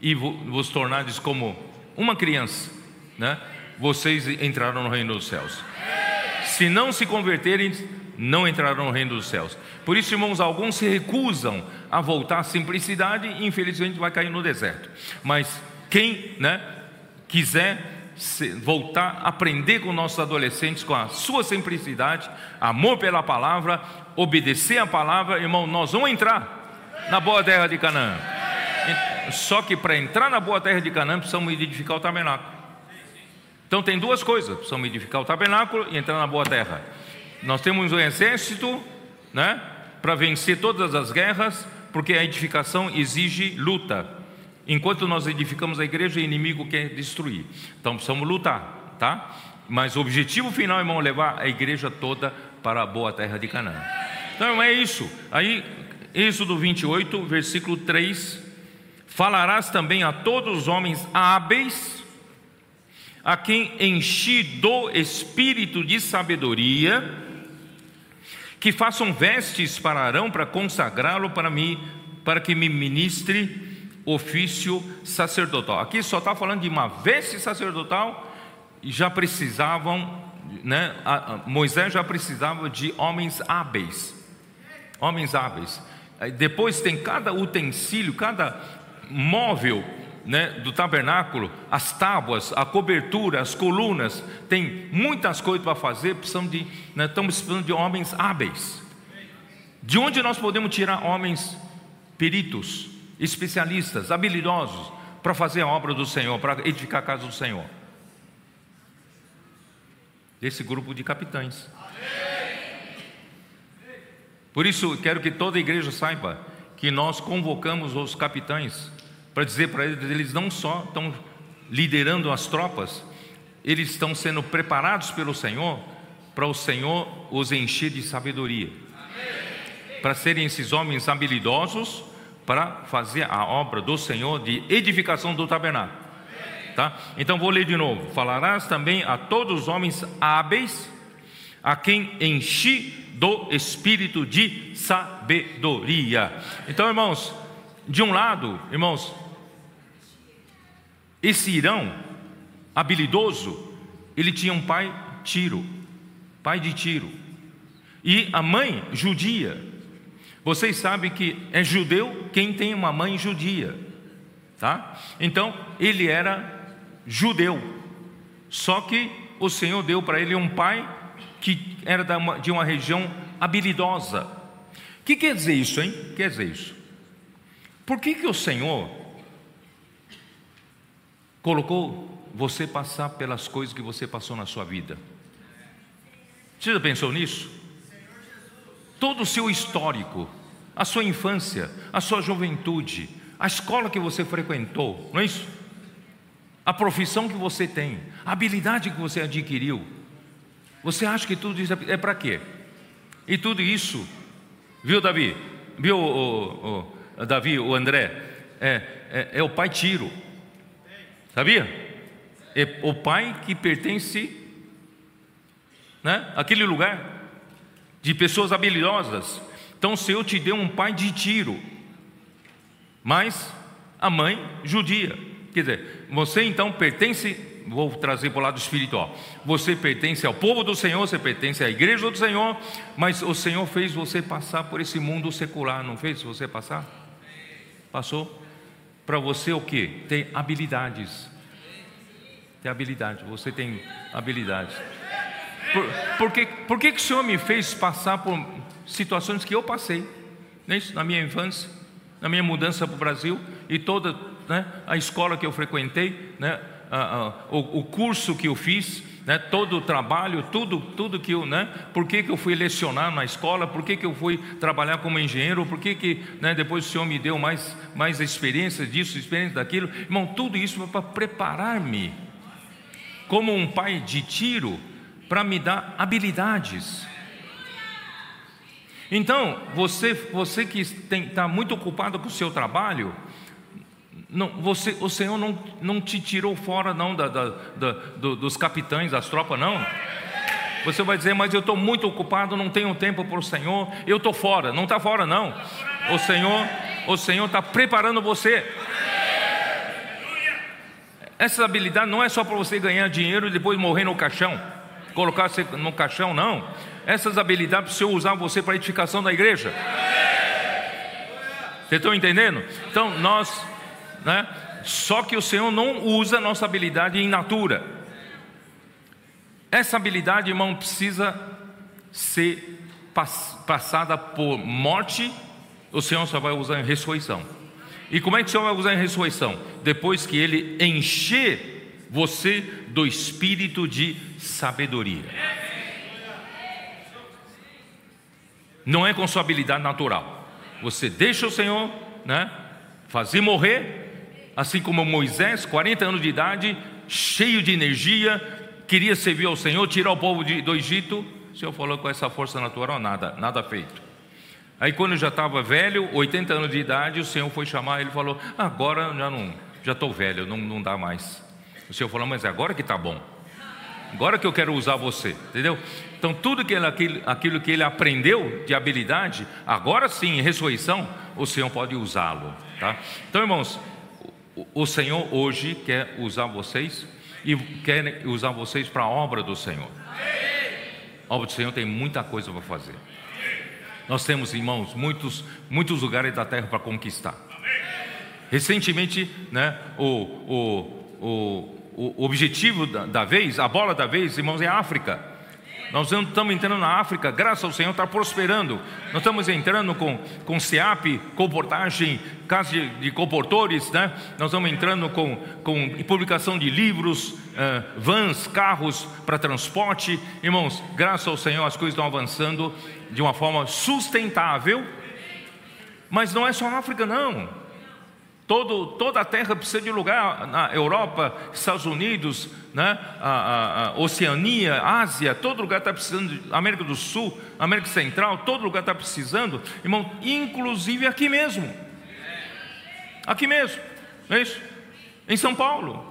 S1: e vos tornardes como uma criança, né, vocês entrarão no reino dos céus. Se não se converterem, não entrarão no reino dos céus. Por isso, irmãos, alguns se recusam a voltar à simplicidade e infelizmente vai cair no deserto. Mas quem né, quiser voltar a aprender com nossos adolescentes com a sua simplicidade, amor pela palavra, obedecer a palavra, irmão, nós vamos entrar na boa terra de Canaã. Só que para entrar na boa terra de Canaã precisamos edificar o tabernáculo. Então tem duas coisas: precisamos edificar o tabernáculo e entrar na boa terra. Nós temos um exército, né, para vencer todas as guerras, porque a edificação exige luta. Enquanto nós edificamos a igreja, o inimigo quer destruir. Então precisamos lutar, tá? Mas o objetivo final, irmão, é levar a igreja toda para a boa terra de Canaã. Então é isso. Aí, Êxodo 28, versículo 3: Falarás também a todos os homens hábeis, a quem enchi do espírito de sabedoria, que façam vestes para Arão para consagrá-lo para mim, para que me ministre ofício sacerdotal. Aqui só está falando de uma veste sacerdotal já precisavam, né? Moisés já precisava de homens hábeis, homens hábeis. Depois tem cada utensílio, cada móvel né, do tabernáculo, as tábuas, a cobertura, as colunas, tem muitas coisas para fazer, precisamos de, né, estamos precisando de homens hábeis. De onde nós podemos tirar homens peritos? Especialistas, habilidosos para fazer a obra do Senhor, para edificar a casa do Senhor. Desse grupo de capitães. Por isso, quero que toda a igreja saiba que nós convocamos os capitães para dizer para eles, eles não só estão liderando as tropas, eles estão sendo preparados pelo Senhor para o Senhor os encher de sabedoria. Para serem esses homens habilidosos para fazer a obra do Senhor de edificação do tabernáculo. Tá? Então vou ler de novo. Falarás também a todos os homens hábeis, a quem enchi do espírito de sabedoria. Então, irmãos, de um lado, irmãos, esse Irão habilidoso, ele tinha um pai Tiro, pai de Tiro, e a mãe judia. Vocês sabem que é judeu quem tem uma mãe judia, tá? Então, ele era judeu. Só que o Senhor deu para ele um pai que era de uma região habilidosa. O que quer dizer isso, hein? Quer dizer isso. Por que, que o Senhor colocou você passar pelas coisas que você passou na sua vida? Você já pensou nisso? Todo o seu histórico, a sua infância, a sua juventude, a escola que você frequentou, não é isso? A profissão que você tem, a habilidade que você adquiriu. Você acha que tudo isso é, é para quê? E tudo isso, viu, Davi? Viu, o, o, o Davi, o André? É, é, é o pai Tiro, sabia? É o pai que pertence, né? Aquele lugar de pessoas habilidosas. Então o Senhor te deu um pai de tiro, mas a mãe judia. Quer dizer, você então pertence, vou trazer para o lado espiritual. Você pertence ao povo do Senhor, você pertence à igreja do Senhor, mas o Senhor fez você passar por esse mundo secular, não fez você passar? Passou? Para você o que? Tem habilidades. Tem habilidade, você tem habilidades. Por, por, que, por que, que o Senhor me fez passar por situações que eu passei, né, na minha infância, na minha mudança para o Brasil e toda né, a escola que eu frequentei, né, a, a, o, o, curso que eu fiz, né, todo o trabalho, tudo, tudo que eu, né, por que, que eu fui lecionar na escola, por que, que eu fui trabalhar como engenheiro, por que, que né, depois o Senhor me deu mais, mais experiência disso, experiência daquilo, irmão, tudo isso para preparar-me como um pai de tiro para me dar habilidades. Então, você, você que está muito ocupado com o seu trabalho, não, você, o Senhor não, não te tirou fora não da, da, da do, dos capitães, das tropas, não. Você vai dizer, mas eu estou muito ocupado, não tenho tempo para o Senhor, eu estou fora. Não está fora, não. O Senhor, o Senhor está preparando você. Essa habilidade não é só para você ganhar dinheiro e depois morrer no caixão colocar você no caixão, não. Essas habilidades, se eu usar você para a edificação da igreja. Vocês estão entendendo? Então, nós, né? Só que o Senhor não usa a nossa habilidade em natura. Essa habilidade, irmão, precisa ser passada por morte, o Senhor só vai usar em ressurreição. E como é que o Senhor vai usar em ressurreição? Depois que Ele encher você do espírito de sabedoria. Não é com sua habilidade natural. Você deixa o Senhor, né, fazer morrer, assim como Moisés, 40 anos de idade, cheio de energia, queria servir ao Senhor, tirar o povo de, do Egito. O Senhor falou com essa força natural, nada, nada feito. Aí quando já estava velho, 80 anos de idade, o Senhor foi chamar, ele falou: agora já não, já estou velho, não, não dá mais. O Senhor falou: mas é agora que está bom. Agora que eu quero usar você, entendeu? Então tudo que ele, aquilo, aquilo que ele aprendeu de habilidade, agora sim, em ressurreição, o Senhor pode usá-lo, tá? Então, irmãos, o, o Senhor hoje quer usar vocês e quer usar vocês para a obra do Senhor. A obra do Senhor tem muita coisa para fazer. Nós temos, irmãos, muitos, muitos lugares da terra para conquistar. Recentemente, né, o, o, o, o objetivo da, da vez, a bola da vez, irmãos, é a África. Nós estamos entrando na África, graças ao Senhor, está prosperando. Nós estamos entrando com, com SEAP, comportagem, casa de, de comportores, né? Nós estamos entrando com, com publicação de livros, uh, vans, carros para transporte. Irmãos, graças ao Senhor, as coisas estão avançando de uma forma sustentável. Mas não é só a África, não. Todo, toda a terra precisa de lugar, na Europa, Estados Unidos, né? a, a, a Oceania, Ásia, todo lugar está precisando, América do Sul, América Central, todo lugar está precisando, irmão, inclusive aqui mesmo. Aqui mesmo, não é isso? Em São Paulo,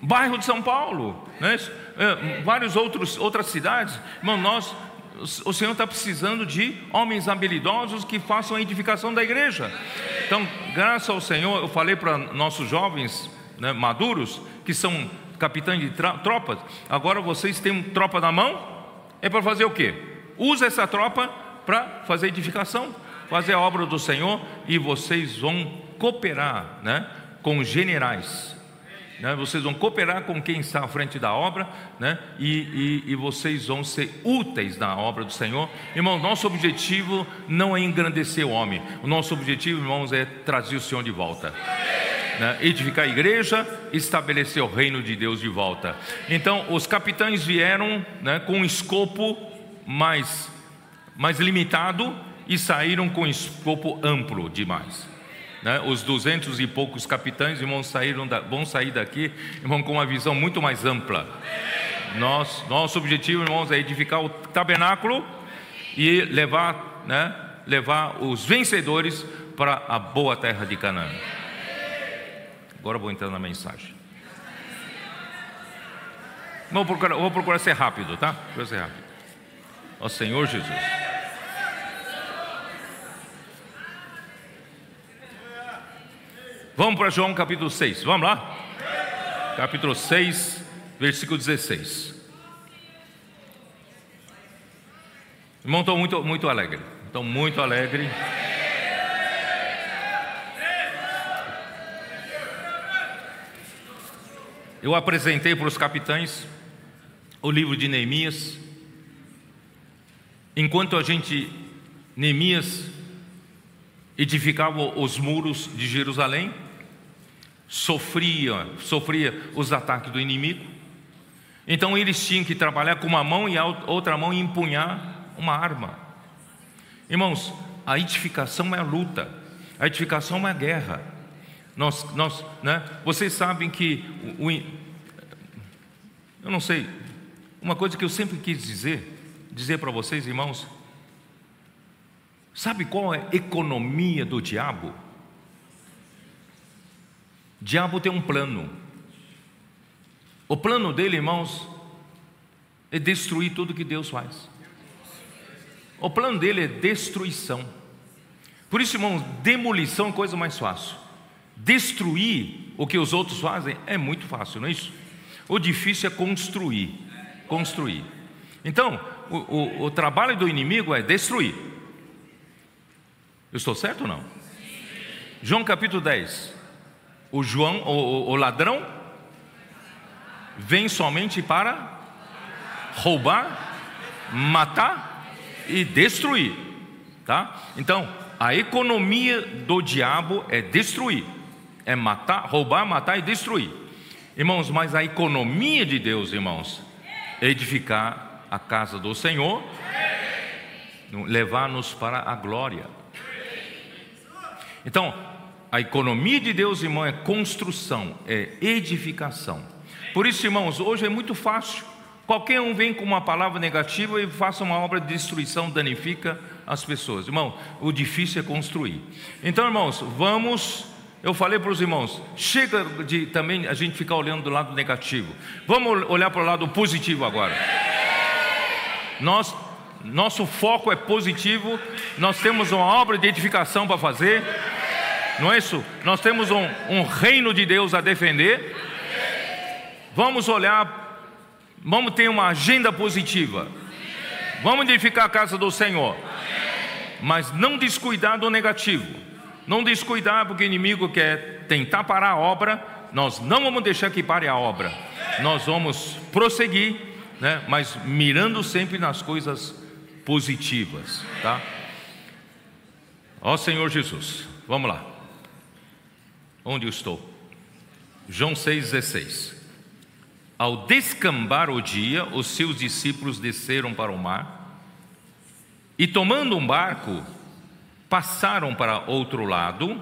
S1: bairro de São Paulo, não é isso? É, vários outros outras cidades, irmão, nós o Senhor está precisando de homens habilidosos que façam a edificação da igreja. Então, graças ao Senhor, eu falei para nossos jovens né, maduros, que são capitães de tropas, agora vocês têm tropa na mão, é para fazer o quê? Usa essa tropa para fazer edificação, fazer a obra do Senhor e vocês vão cooperar né, com generais né? vocês vão cooperar com quem está à frente da obra, né? e, e, e vocês vão ser úteis na obra do Senhor. Irmão, nosso objetivo não é engrandecer o homem, o nosso objetivo, irmãos, é trazer o Senhor de volta. Né? edificar a igreja, estabelecer o reino de Deus de volta. Então, os capitães vieram né, com um escopo mais, mais limitado e saíram com um escopo amplo demais né, os duzentos e poucos capitães irmãos, saíram da, vão sair daqui irmão, com uma visão muito mais ampla. Nós, nosso objetivo, irmãos, é edificar o tabernáculo e levar, né, levar os vencedores para a boa terra de Canaã. Agora vou entrar na mensagem. Vou procurar, vou procurar ser rápido, tá? Vou ser rápido. Ó Senhor Jesus. Vamos para João capítulo 6, vamos lá? Capítulo 6, versículo 16. Irmão, estou muito, muito alegre. Estou muito alegre. Eu apresentei para os capitães o livro de Neemias. Enquanto a gente, Neemias, edificava os muros de Jerusalém, sofria, sofria os ataques do inimigo. Então eles tinham que trabalhar com uma mão e a outra mão empunhar uma arma. Irmãos, a edificação é a luta, a edificação é uma guerra. Nós, nós, né? Vocês sabem que o, o, eu não sei, uma coisa que eu sempre quis dizer, dizer para vocês, irmãos, Sabe qual é a economia do diabo? Diabo tem um plano. O plano dele, irmãos, é destruir tudo que Deus faz. O plano dele é destruição. Por isso, irmãos, demolição é coisa mais fácil. Destruir o que os outros fazem é muito fácil, não é isso? O difícil é construir. Construir. Então, o, o, o trabalho do inimigo é destruir. Eu estou certo ou não? João capítulo 10. O João, o, o ladrão, vem somente para roubar, matar e destruir, tá? Então, a economia do diabo é destruir, é matar, roubar, matar e destruir. Irmãos, mas a economia de Deus, irmãos, é edificar a casa do Senhor, levar-nos para a glória. Então, a economia de Deus, irmão, é construção, é edificação. Por isso, irmãos, hoje é muito fácil. Qualquer um vem com uma palavra negativa e faça uma obra de destruição, danifica as pessoas. Irmão, o difícil é construir. Então, irmãos, vamos. Eu falei para os irmãos, chega de também a gente ficar olhando do lado negativo. Vamos olhar para o lado positivo agora. Nós, nosso foco é positivo. Nós temos uma obra de edificação para fazer. Não é isso? Nós temos um, um reino de Deus a defender. Vamos olhar, vamos ter uma agenda positiva. Vamos edificar a casa do Senhor. Mas não descuidar do negativo. Não descuidar porque o inimigo quer tentar parar a obra. Nós não vamos deixar que pare a obra. Nós vamos prosseguir, né? mas mirando sempre nas coisas positivas. Tá? Ó Senhor Jesus, vamos lá. Onde eu estou? João 6,16. Ao descambar o dia, os seus discípulos desceram para o mar e, tomando um barco, passaram para outro lado,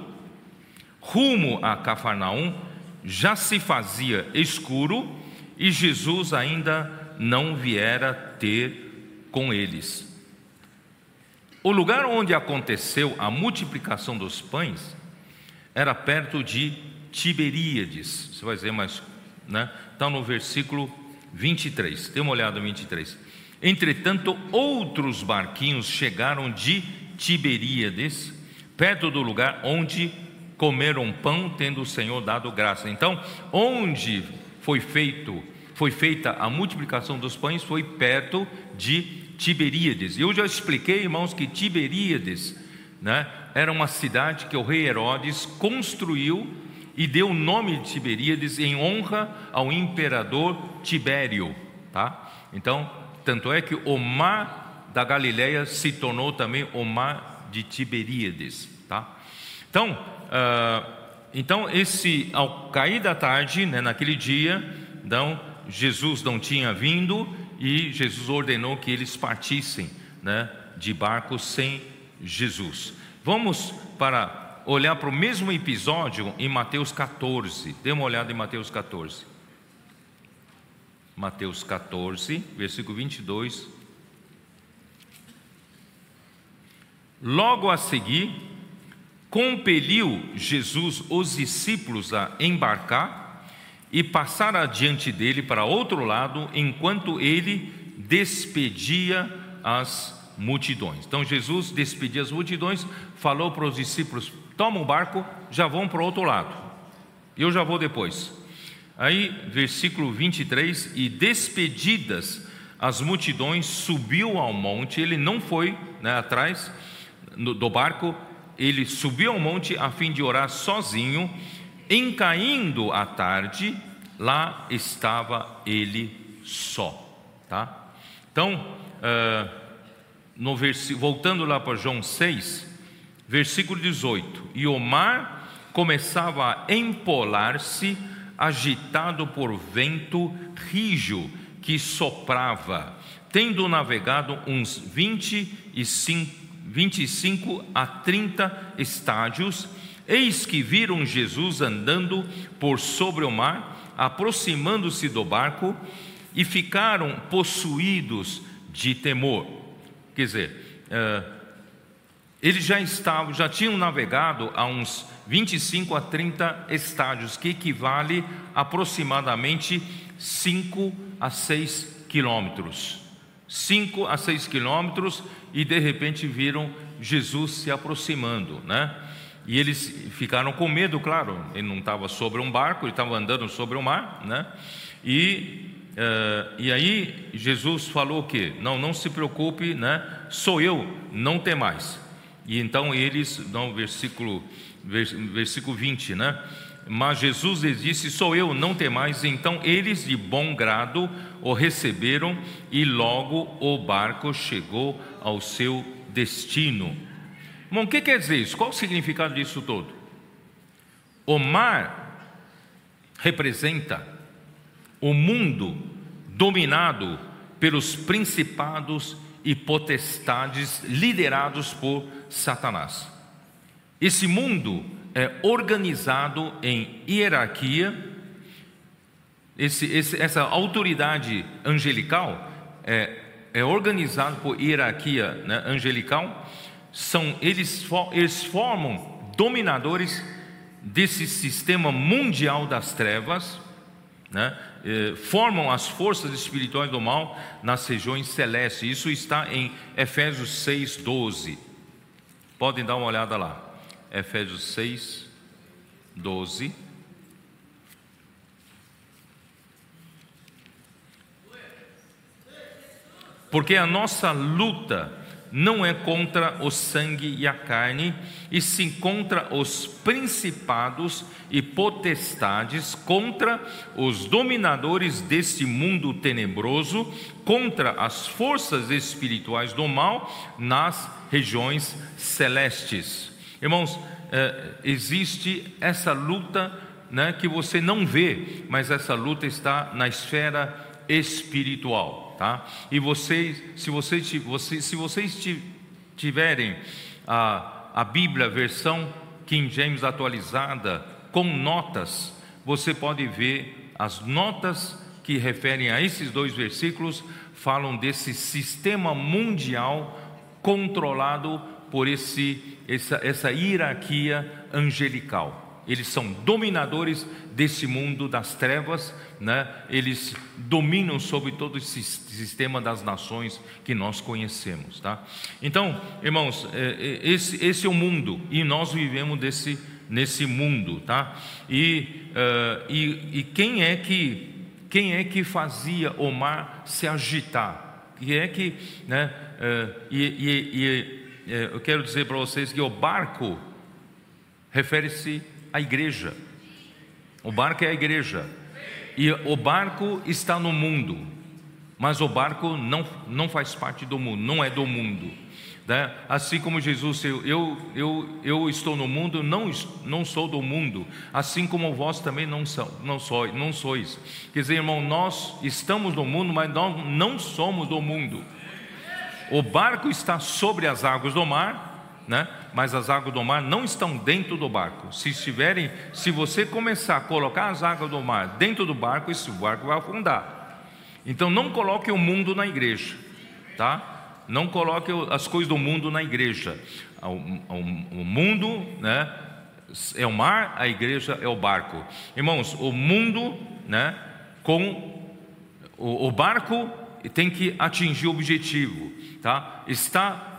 S1: rumo a Cafarnaum. Já se fazia escuro e Jesus ainda não viera ter com eles. O lugar onde aconteceu a multiplicação dos pães era perto de Tiberíades. Você vai dizer, mas né? Está no versículo 23. Dê uma olhada no 23. Entretanto, outros barquinhos chegaram de Tiberíades, perto do lugar onde comeram pão, tendo o Senhor dado graça. Então, onde foi feito, foi feita a multiplicação dos pães, foi perto de Tiberíades. Eu já expliquei, irmãos, que Tiberíades, né, era uma cidade que o rei Herodes construiu e deu o nome de Tiberíades em honra ao imperador Tibério, tá? Então, tanto é que o mar da Galileia se tornou também o mar de Tiberíades, tá? Então, uh, então esse ao cair da tarde, né, naquele dia, então Jesus não tinha vindo e Jesus ordenou que eles partissem, né, de barco sem Jesus. Vamos para olhar para o mesmo episódio em Mateus 14. Dê uma olhada em Mateus 14. Mateus 14, versículo 22. Logo a seguir, compeliu Jesus os discípulos a embarcar e passar adiante dele para outro lado, enquanto ele despedia as multidões. Então Jesus despedia as multidões, falou para os discípulos: tomam um barco, já vão para o outro lado. Eu já vou depois. Aí, versículo 23: E despedidas as multidões, subiu ao monte. Ele não foi né, atrás do barco, ele subiu ao monte a fim de orar sozinho. Em caindo a tarde, lá estava ele só. Tá? Então, uh, no voltando lá para João 6, versículo 18: E o mar começava a empolar-se, agitado por vento rijo que soprava, tendo navegado uns 25, 25 a 30 estádios, eis que viram Jesus andando por sobre o mar, aproximando-se do barco, e ficaram possuídos de temor. Quer dizer, uh, eles já estavam, já tinham navegado a uns 25 a 30 estádios, que equivale aproximadamente 5 a 6 quilômetros. 5 a 6 quilômetros e de repente viram Jesus se aproximando, né? E eles ficaram com medo, claro, ele não estava sobre um barco, ele estava andando sobre o mar, né? E, uh, e aí Jesus falou o quê? Não, não se preocupe, né? Sou eu, não tem mais. E então eles, no versículo, versículo 20, né? Mas Jesus lhes disse: Sou eu, não temais. Então eles de bom grado o receberam e logo o barco chegou ao seu destino. Bom, o que quer dizer isso? Qual o significado disso todo? O mar representa o mundo dominado pelos principados e potestades liderados por Satanás. Esse mundo é organizado em hierarquia, esse, esse, essa autoridade angelical é, é organizada por hierarquia né, angelical, são, eles, eles formam dominadores desse sistema mundial das trevas, né, eh, formam as forças espirituais do mal nas regiões celestes. Isso está em Efésios 6, 12. Podem dar uma olhada lá. Efésios 6, 12. Porque a nossa luta não é contra o sangue e a carne, e sim contra os principados e potestades, contra os dominadores deste mundo tenebroso, contra as forças espirituais do mal nas regiões celestes. Irmãos, é, existe essa luta né, que você não vê, mas essa luta está na esfera espiritual tá? E vocês, se vocês, se vocês tiverem a, a Bíblia versão King James atualizada com notas, você pode ver as notas que referem a esses dois versículos falam desse sistema mundial controlado por esse, essa, essa hierarquia angelical eles são dominadores desse mundo das trevas, né? eles dominam sobre todo esse sistema das nações que nós conhecemos. Tá? Então, irmãos, é, é, esse, esse é o mundo e nós vivemos desse, nesse mundo. Tá? E, uh, e, e quem, é que, quem é que fazia o mar se agitar? Quem é que. Né? Uh, e, e, e eu quero dizer para vocês que o barco refere-se a igreja. O barco é a igreja. E o barco está no mundo, mas o barco não, não faz parte do mundo, não é do mundo. Né? Assim como Jesus, eu, eu, eu, eu estou no mundo, não, não sou do mundo, assim como vós também não, são, não, sois, não sois. Quer dizer, irmão, nós estamos no mundo, mas nós não somos do mundo. O barco está sobre as águas do mar, né? mas as águas do mar não estão dentro do barco. Se estiverem, se você começar a colocar as águas do mar dentro do barco, esse barco vai afundar. Então não coloque o mundo na igreja, tá? Não coloque as coisas do mundo na igreja. O, o, o mundo, né? É o mar, a igreja é o barco. Irmãos, o mundo, né? Com o, o barco tem que atingir o objetivo, tá? Está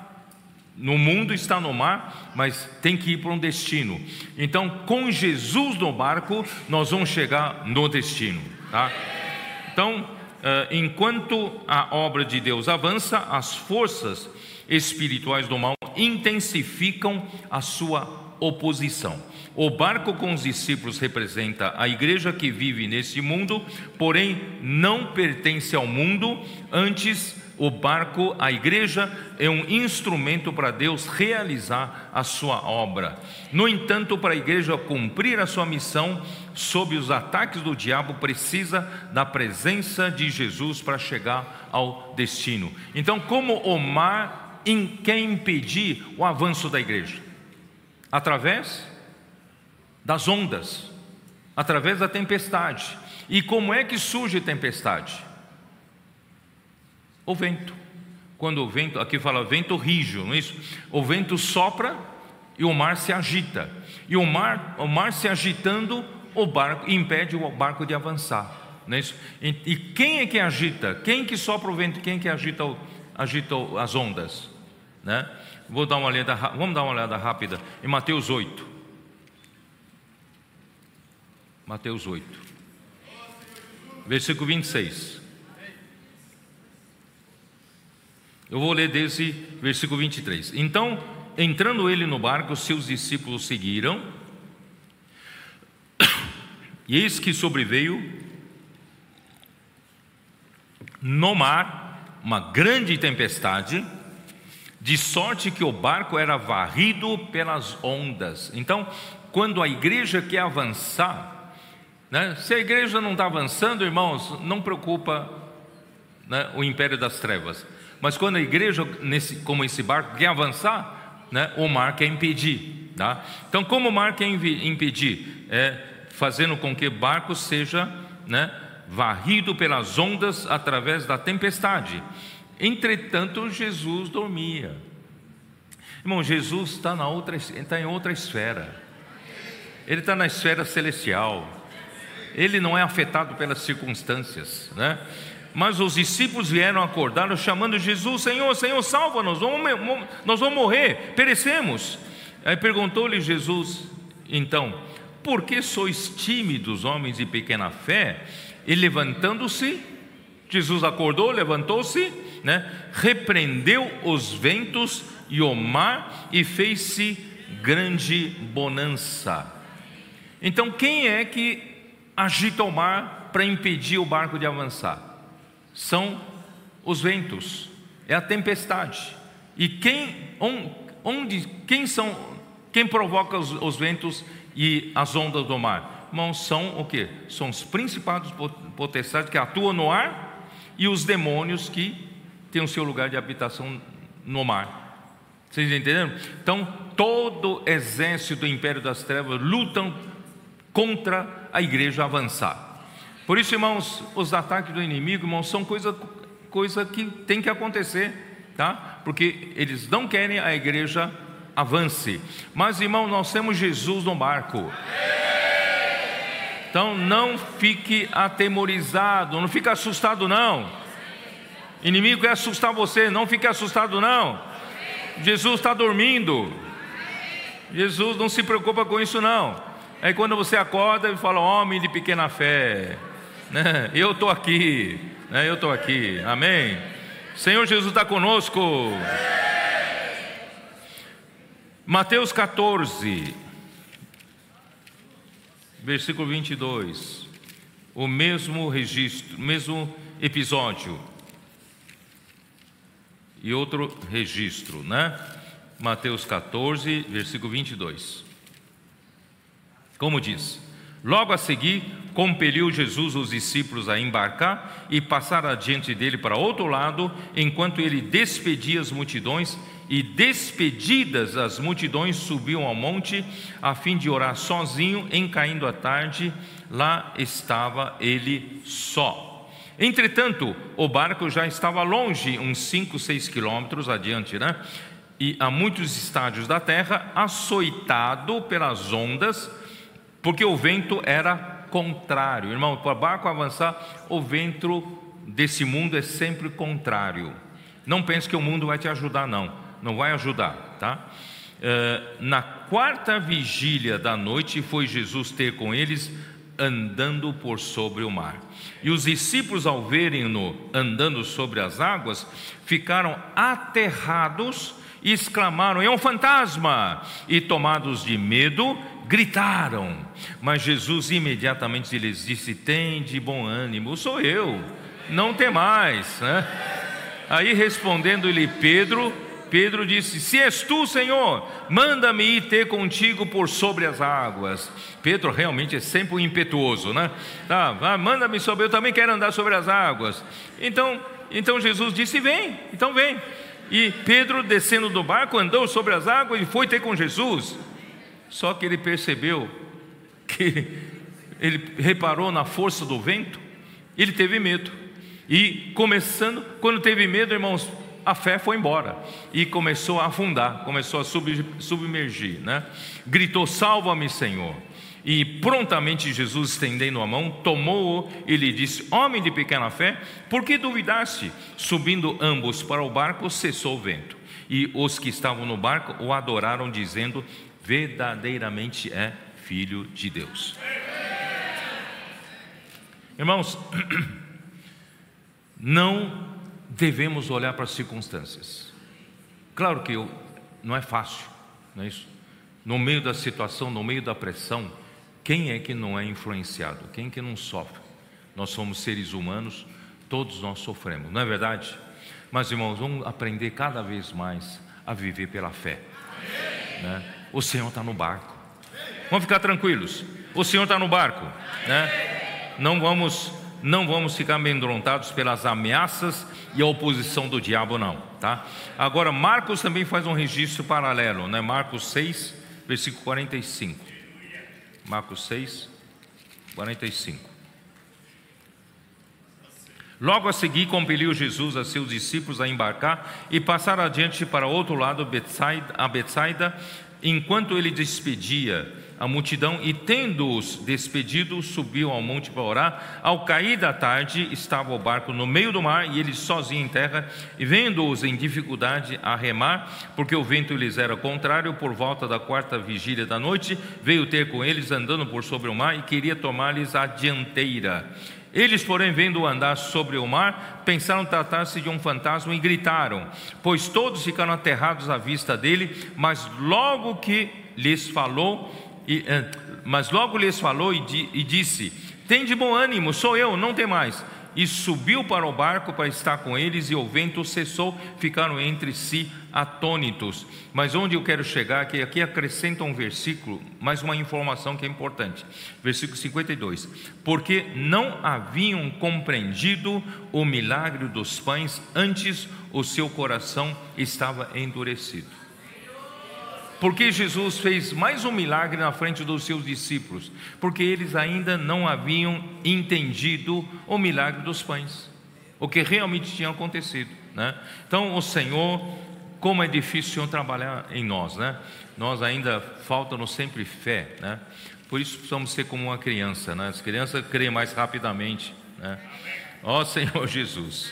S1: no mundo está no mar, mas tem que ir para um destino. Então, com Jesus no barco, nós vamos chegar no destino. Tá? Então, eh, enquanto a obra de Deus avança, as forças espirituais do mal intensificam a sua oposição. O barco com os discípulos representa a igreja que vive nesse mundo, porém não pertence ao mundo, antes o barco, a igreja, é um instrumento para Deus realizar a sua obra. No entanto, para a igreja cumprir a sua missão, sob os ataques do diabo, precisa da presença de Jesus para chegar ao destino. Então, como o mar quer impedir o avanço da igreja? Através das ondas, através da tempestade. E como é que surge tempestade? O vento. Quando o vento, aqui fala vento rígido, não é isso? O vento sopra e o mar se agita. E o mar, o mar se agitando, o barco impede o barco de avançar. Não é isso? E, e quem é que agita? Quem que sopra o vento? Quem que agita, agita as ondas? Né? Vou dar uma olhada, vamos dar uma olhada rápida em Mateus 8. Mateus 8. Versículo 26. Eu vou ler desde versículo 23. Então, entrando ele no barco, seus discípulos seguiram. E eis que sobreveio no mar uma grande tempestade, de sorte que o barco era varrido pelas ondas. Então, quando a igreja quer avançar, né, se a igreja não está avançando, irmãos, não preocupa né, o império das trevas. Mas quando a igreja, nesse, como esse barco, quer avançar, né, o mar quer impedir. Tá? Então, como o mar quer impedir? É fazendo com que o barco seja né, varrido pelas ondas através da tempestade. Entretanto, Jesus dormia. Irmão, Jesus está está em outra esfera. Ele está na esfera celestial. Ele não é afetado pelas circunstâncias, né? Mas os discípulos vieram acordar, chamando Jesus: Senhor, Senhor, salva-nos, nós vamos morrer, perecemos. Aí perguntou-lhe Jesus: Então, por que sois tímidos, homens de pequena fé? E levantando-se, Jesus acordou, levantou-se, né? repreendeu os ventos e o mar e fez-se grande bonança. Então, quem é que agita o mar para impedir o barco de avançar? São os ventos, é a tempestade. E quem, onde, quem são, quem provoca os, os ventos e as ondas do mar? Irmãos, são o que? São os principados potestades que atuam no ar e os demônios que têm o seu lugar de habitação no mar. Vocês entenderam? Então, todo exército do império das trevas lutam contra a igreja avançar. Por isso, irmãos, os ataques do inimigo, irmãos, são coisa, coisa que tem que acontecer, tá? Porque eles não querem a igreja avance. Mas, irmão, nós temos Jesus no barco. Então não fique atemorizado, não fique assustado não. Inimigo quer assustar você, não fique assustado não. Jesus está dormindo. Jesus não se preocupa com isso não. Aí quando você acorda e fala, homem de pequena fé, né? Eu estou aqui, né? eu estou aqui, amém? Senhor Jesus está conosco. Mateus 14, versículo 22, o mesmo registro, o mesmo episódio e outro registro, né? Mateus 14, versículo 22. Como diz? Logo a seguir, compeliu Jesus os discípulos a embarcar e passar adiante dele para outro lado, enquanto ele despedia as multidões, e despedidas as multidões subiam ao monte a fim de orar sozinho, em caindo a tarde, lá estava ele só. Entretanto, o barco já estava longe, uns 5, 6 quilômetros adiante, né? E a muitos estádios da terra, açoitado pelas ondas, porque o vento era contrário. Irmão, para o barco avançar, o vento desse mundo é sempre contrário. Não pense que o mundo vai te ajudar, não. Não vai ajudar, tá? Uh, na quarta vigília da noite foi Jesus ter com eles andando por sobre o mar. E os discípulos, ao verem-no andando sobre as águas, ficaram aterrados e exclamaram: É um fantasma! E tomados de medo, gritaram. Mas Jesus imediatamente lhes disse: Tem de bom ânimo, sou eu, não tem mais. Né? Aí respondendo-lhe Pedro, Pedro disse: Se és tu, Senhor, manda-me ir ter contigo por sobre as águas. Pedro realmente é sempre um impetuoso, né? Tá, manda-me sobre, eu também quero andar sobre as águas. Então, então Jesus disse: Vem, então vem. E Pedro, descendo do barco, andou sobre as águas e foi ter com Jesus. Só que ele percebeu que ele reparou na força do vento, ele teve medo. E começando, quando teve medo, irmãos, a fé foi embora e começou a afundar, começou a submergir, né? Gritou: "Salva-me, Senhor!" E prontamente Jesus, estendendo a mão, tomou-o e lhe disse: Homem de pequena fé, por que duvidaste? Subindo ambos para o barco, cessou o vento. E os que estavam no barco o adoraram, dizendo: Verdadeiramente é filho de Deus. Irmãos, não devemos olhar para as circunstâncias. Claro que eu, não é fácil, não é isso? No meio da situação, no meio da pressão, Quem é que não é influenciado? Quem é que não sofre? Nós somos seres humanos, todos nós sofremos, não é verdade? Mas irmãos, vamos aprender cada vez mais a viver pela fé. Né? O Senhor está no barco. Vamos ficar tranquilos. O Senhor está no barco, né? Não vamos, não vamos ficar amedrontados pelas ameaças e a oposição do diabo, não, tá? Agora, Marcos também faz um registro paralelo, né? Marcos 6, versículo 45. Marcos 6, 45. Logo a seguir, compeliu Jesus a seus discípulos a embarcar e passar adiante para outro lado, a Betsaida, enquanto ele despedia a multidão e, tendo-os despedido, subiu ao monte para orar. Ao cair da tarde, estava o barco no meio do mar e ele sozinho em terra, e vendo-os em dificuldade a remar, porque o vento lhes era contrário, por volta da quarta vigília da noite, veio ter com eles andando por sobre o mar e queria tomar-lhes a dianteira. Eles, porém, vendo andar sobre o mar, pensaram tratar-se de um fantasma e gritaram, pois todos ficaram aterrados à vista dele, mas logo que lhes falou, e, eh, mas logo lhes falou e, e disse: Tem de bom ânimo, sou eu, não tem mais. E subiu para o barco para estar com eles, e o vento cessou, ficaram entre si atônitos. Mas onde eu quero chegar, que aqui acrescenta um versículo, mais uma informação que é importante. Versículo 52. Porque não haviam compreendido o milagre dos pães, antes o seu coração estava endurecido. Porque Jesus fez mais um milagre na frente dos seus discípulos? Porque eles ainda não haviam entendido o milagre dos pães, o que realmente tinha acontecido. Né? Então, o Senhor, como é difícil o Senhor trabalhar em nós, né? Nós ainda falta-nos sempre fé, né? Por isso precisamos ser como uma criança, né? As crianças creem mais rapidamente, né? Ó Senhor Jesus.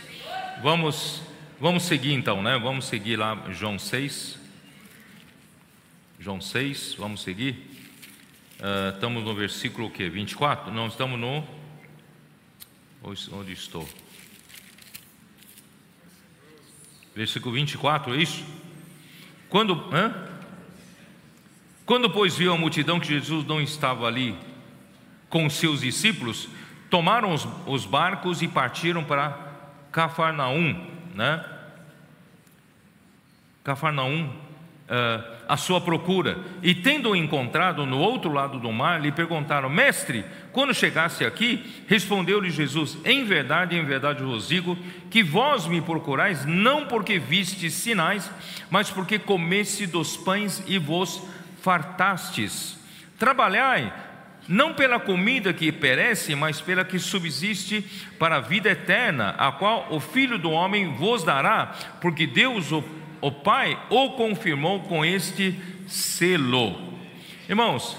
S1: Vamos, vamos seguir então, né? Vamos seguir lá João 6. João 6, vamos seguir. Uh, estamos no versículo o quê? 24? Não, estamos no. Onde estou? Versículo 24, é isso? Quando, hã? Quando, pois, viu a multidão que Jesus não estava ali com seus discípulos, tomaram os, os barcos e partiram para Cafarnaum, né? Cafarnaum, uh, a sua procura. E tendo-o encontrado no outro lado do mar, lhe perguntaram: Mestre, quando chegasse aqui, respondeu-lhe Jesus: Em verdade, em verdade vos digo que vós me procurais não porque vistes sinais, mas porque comeste dos pães e vos fartastes. Trabalhai não pela comida que perece, mas pela que subsiste para a vida eterna, a qual o Filho do Homem vos dará, porque Deus o o Pai o confirmou com este selo. Irmãos,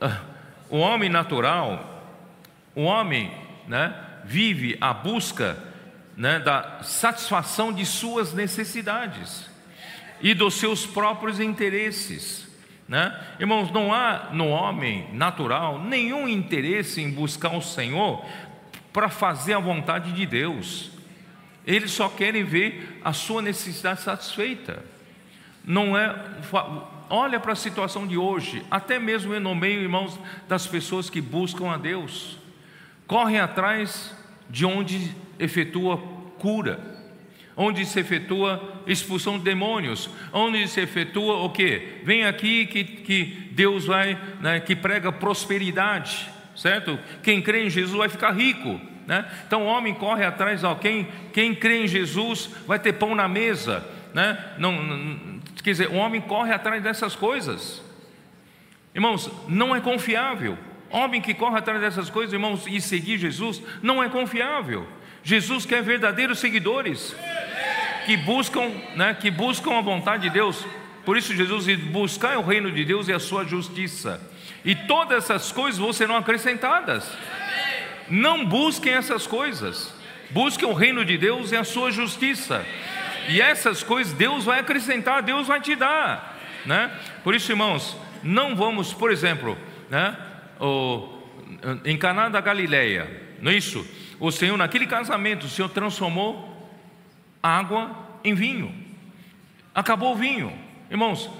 S1: ah, o homem natural, o homem né, vive a busca né, da satisfação de suas necessidades e dos seus próprios interesses. Né? Irmãos, não há no homem natural nenhum interesse em buscar o Senhor para fazer a vontade de Deus. Eles só querem ver a sua necessidade satisfeita. Não é. Olha para a situação de hoje, até mesmo no meio, irmãos, das pessoas que buscam a Deus, correm atrás de onde efetua cura, onde se efetua expulsão de demônios, onde se efetua o que? Vem aqui que, que Deus vai, né, que prega prosperidade, certo? Quem crê em Jesus vai ficar rico. Né? Então o homem corre atrás, ó, quem, quem crê em Jesus vai ter pão na mesa. Né? Não, não, quer dizer, o homem corre atrás dessas coisas. Irmãos, não é confiável. Homem que corre atrás dessas coisas, irmãos, e seguir Jesus, não é confiável. Jesus quer verdadeiros seguidores que buscam, né, que buscam a vontade de Deus. Por isso Jesus diz: buscar o reino de Deus e a sua justiça. E todas essas coisas vão serão acrescentadas. Não busquem essas coisas. Busquem o reino de Deus e a sua justiça. E essas coisas Deus vai acrescentar, Deus vai te dar, né? Por isso, irmãos, não vamos, por exemplo, né, o, em Caná da Galileia, não é isso? O Senhor naquele casamento, o Senhor transformou água em vinho. Acabou o vinho. Irmãos,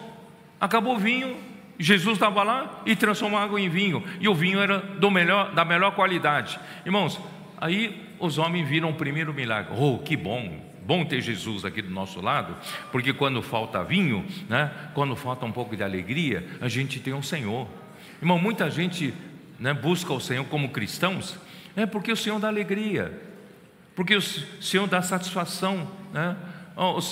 S1: acabou o vinho, Jesus estava lá e transformou água em vinho, e o vinho era do melhor, da melhor qualidade. Irmãos, aí os homens viram o primeiro milagre. Oh, que bom! Bom ter Jesus aqui do nosso lado, porque quando falta vinho, né, quando falta um pouco de alegria, a gente tem o um Senhor. Irmão, muita gente né, busca o Senhor como cristãos, é porque o Senhor dá alegria, porque o Senhor dá satisfação, né?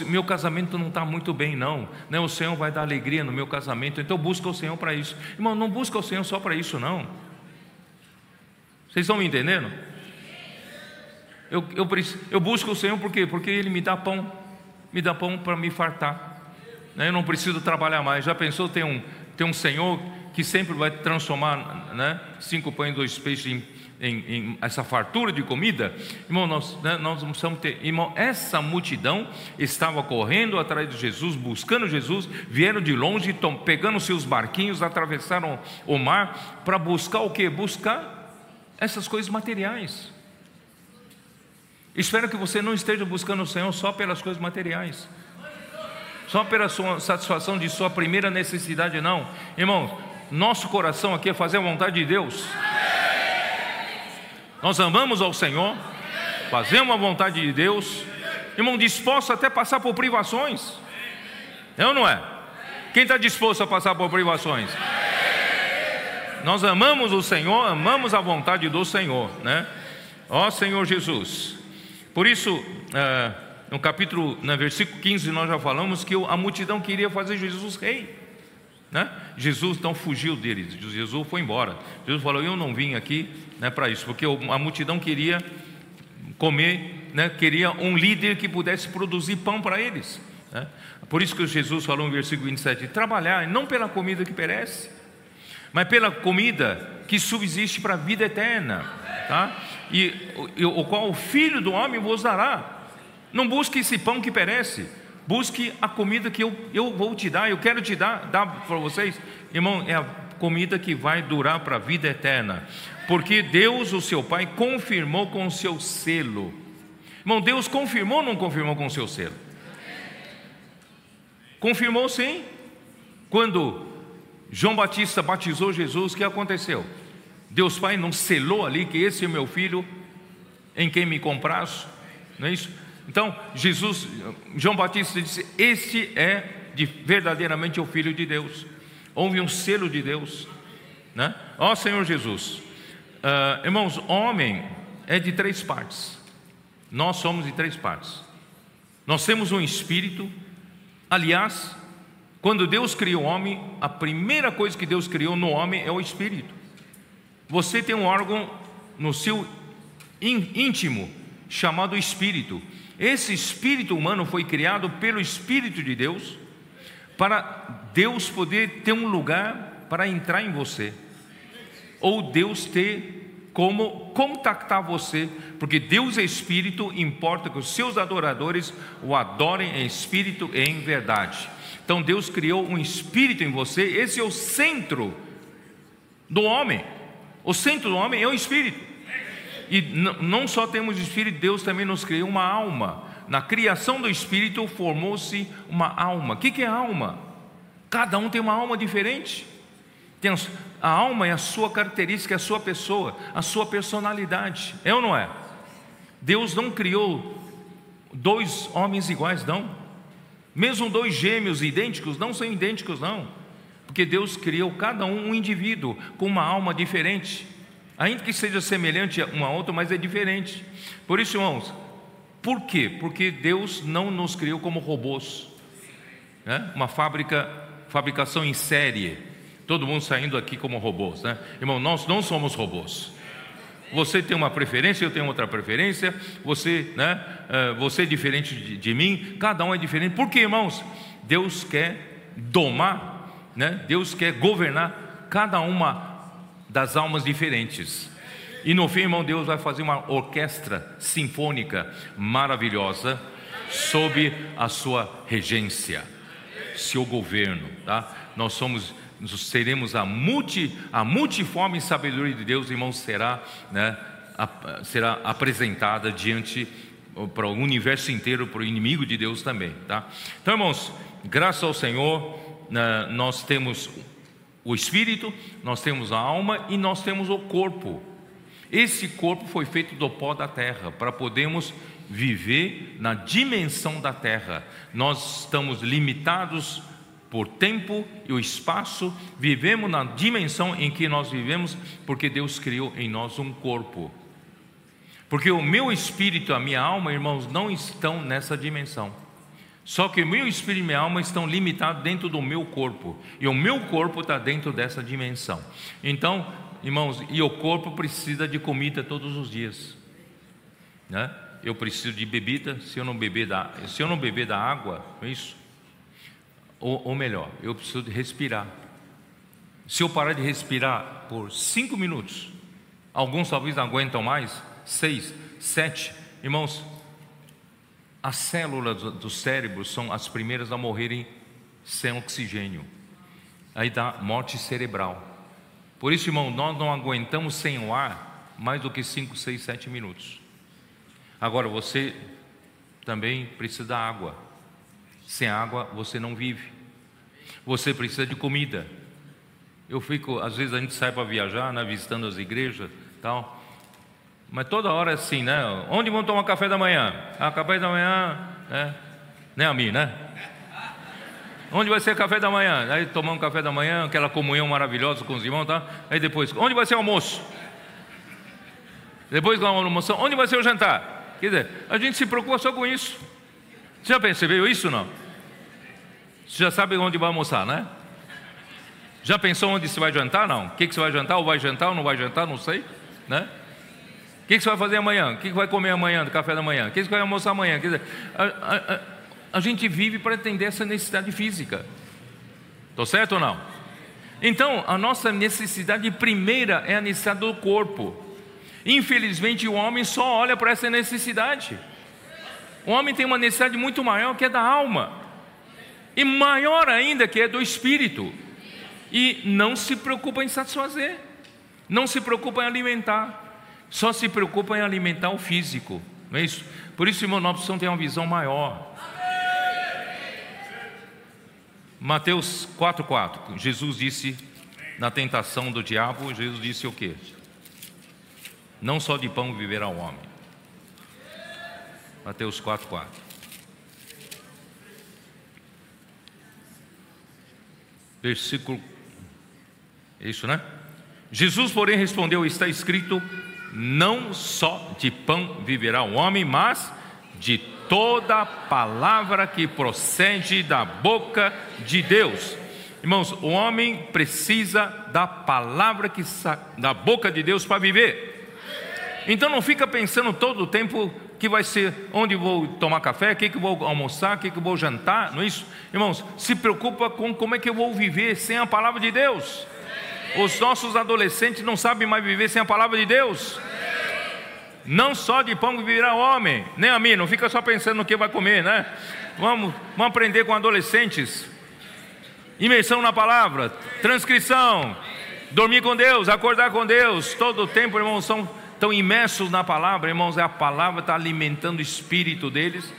S1: Meu casamento não está muito bem, não. Né? O Senhor vai dar alegria no meu casamento, então busca o Senhor para isso. Irmão, não busca o Senhor só para isso, não. Vocês estão me entendendo? Eu, eu, eu busco o Senhor por quê? Porque Ele me dá pão, me dá pão para me fartar. Né? Eu não preciso trabalhar mais. Já pensou ter um, ter um Senhor que sempre vai transformar né, cinco pães e dois peixes em em, em, essa fartura de comida, irmão, nós, né, nós precisamos ter, irmão, essa multidão estava correndo atrás de Jesus, buscando Jesus, vieram de longe, tom, pegando seus barquinhos, atravessaram o mar para buscar o que? Buscar essas coisas materiais. Espero que você não esteja buscando o Senhor só pelas coisas materiais, só pela sua satisfação de sua primeira necessidade, não, irmão. Nosso coração aqui é fazer a vontade de Deus. Nós amamos ao Senhor, fazemos a vontade de Deus, irmão, disposto até passar por privações. É ou não é? Quem está disposto a passar por privações? Nós amamos o Senhor, amamos a vontade do Senhor, né? Ó Senhor Jesus. Por isso, é, no capítulo, no versículo 15, nós já falamos que a multidão queria fazer Jesus rei. Né? Jesus então fugiu deles, Jesus foi embora. Jesus falou: Eu não vim aqui né, para isso, porque a multidão queria comer, né, queria um líder que pudesse produzir pão para eles. Né? Por isso que Jesus falou no versículo 27: Trabalhar não pela comida que perece, mas pela comida que subsiste para a vida eterna, tá? e, e o qual o Filho do Homem vos dará. Não busque esse pão que perece, Busque a comida que eu, eu vou te dar, eu quero te dar, dar para vocês. Irmão, é a comida que vai durar para a vida eterna. Porque Deus, o seu Pai, confirmou com o seu selo. Irmão, Deus confirmou ou não confirmou com o seu selo? Confirmou sim. Quando João Batista batizou Jesus, o que aconteceu? Deus Pai não selou ali que esse é meu filho, em quem me compraço, não é isso? Então, Jesus, João Batista disse: Este é de, verdadeiramente o Filho de Deus. Houve um selo de Deus, né? Ó Senhor Jesus, uh, irmãos, homem é de três partes. Nós somos de três partes. Nós temos um espírito. Aliás, quando Deus criou o homem, a primeira coisa que Deus criou no homem é o espírito. Você tem um órgão no seu íntimo chamado espírito. Esse espírito humano foi criado pelo Espírito de Deus para Deus poder ter um lugar para entrar em você, ou Deus ter como contactar você, porque Deus é espírito, importa que os seus adoradores o adorem em espírito e em verdade. Então Deus criou um espírito em você, esse é o centro do homem. O centro do homem é o espírito. E não só temos espírito, Deus também nos criou uma alma. Na criação do espírito formou-se uma alma. O que é alma? Cada um tem uma alma diferente. A alma é a sua característica, é a sua pessoa, a sua personalidade. É ou não é? Deus não criou dois homens iguais, não. Mesmo dois gêmeos idênticos não são idênticos, não. Porque Deus criou cada um um indivíduo com uma alma diferente ainda que seja semelhante um a outro, mas é diferente. Por isso, irmãos, por quê? Porque Deus não nos criou como robôs, né? uma fábrica, fabricação em série, todo mundo saindo aqui como robôs, né? Irmão, nós não somos robôs. Você tem uma preferência, eu tenho outra preferência, você, né? Uh, você é diferente de, de mim, cada um é diferente. Por quê, irmãos? Deus quer domar, né? Deus quer governar cada uma das almas diferentes. E no fim, irmão, Deus vai fazer uma orquestra sinfônica maravilhosa sob a sua regência, seu governo, tá? Nós somos seremos a multi a multiforme sabedoria de Deus, irmão, será, né, a, será apresentada diante para o universo inteiro, para o inimigo de Deus também, tá? Então, irmãos, graças ao Senhor, né, nós temos o espírito, nós temos a alma e nós temos o corpo. Esse corpo foi feito do pó da terra para podermos viver na dimensão da terra. Nós estamos limitados por tempo e o espaço, vivemos na dimensão em que nós vivemos, porque Deus criou em nós um corpo. Porque o meu espírito, a minha alma, irmãos, não estão nessa dimensão. Só que meu espírito e minha alma estão limitados dentro do meu corpo. E o meu corpo está dentro dessa dimensão. Então, irmãos, e o corpo precisa de comida todos os dias. Né? Eu preciso de bebida, se eu não beber da, se eu não beber da água, é isso? Ou, ou melhor, eu preciso de respirar. Se eu parar de respirar por cinco minutos, alguns talvez não aguentam mais, seis, sete, irmãos, as células do cérebro são as primeiras a morrerem sem oxigênio. Aí dá morte cerebral. Por isso, irmão, nós não aguentamos sem o ar mais do que cinco, seis, sete minutos. Agora, você também precisa da água. Sem água você não vive. Você precisa de comida. Eu fico, às vezes a gente sai para viajar, né, visitando as igrejas, tal. Mas toda hora é assim, né? Onde vão tomar café da manhã? Ah, café da manhã, né? Nem a mim, né? Onde vai ser café da manhã? Aí tomamos café da manhã, aquela comunhão maravilhosa com os irmãos, tá? Aí depois, onde vai ser o almoço? Depois da almoço, onde vai ser o jantar? Quer dizer, a gente se preocupa só com isso. Você já percebeu isso não? Você já sabe onde vai almoçar, né? Já pensou onde você vai jantar? Não. O que, que você vai jantar? Ou vai jantar ou não vai jantar? Não sei. Né? O que, você vai fazer amanhã? O que, que vai comer amanhã, do café da manhã? O que, você vai almoçar amanhã? A, a, a, a gente vive para atender essa necessidade física. Estou certo ou não? Então, a nossa necessidade primeira é a necessidade do corpo. Infelizmente, o homem só olha para essa necessidade. O homem tem uma necessidade muito maior que é da alma, e maior ainda que é do espírito, e não se preocupa em satisfazer, não se preocupa em alimentar, só se preocupa em alimentar o físico, não é isso? Por isso, irmão, precisamos ter uma visão maior. Mateus 4,4, Jesus disse na tentação do diabo, Jesus disse o que? Não só de pão viverá o homem, Mateus 4, 4. Versículo. É isso, né? Jesus, porém, respondeu: Está escrito: Não só de pão viverá o homem, mas de toda palavra que procede da boca de Deus. Irmãos, o homem precisa da palavra que da boca de Deus para viver. Então não fica pensando todo o tempo que vai ser onde vou tomar café, o que, que vou almoçar, o que, que vou jantar, não é isso? Irmãos, se preocupa com como é que eu vou viver sem a palavra de Deus. Os nossos adolescentes não sabem mais viver sem a palavra de Deus. Não só de pão viverá homem, nem a mim, não fica só pensando no que vai comer, né? Vamos, vamos aprender com adolescentes. Imersão na palavra, transcrição, dormir com Deus, acordar com Deus, todo o tempo, irmãos, são estão imersos na palavra, irmãos, é a palavra está alimentando o espírito deles,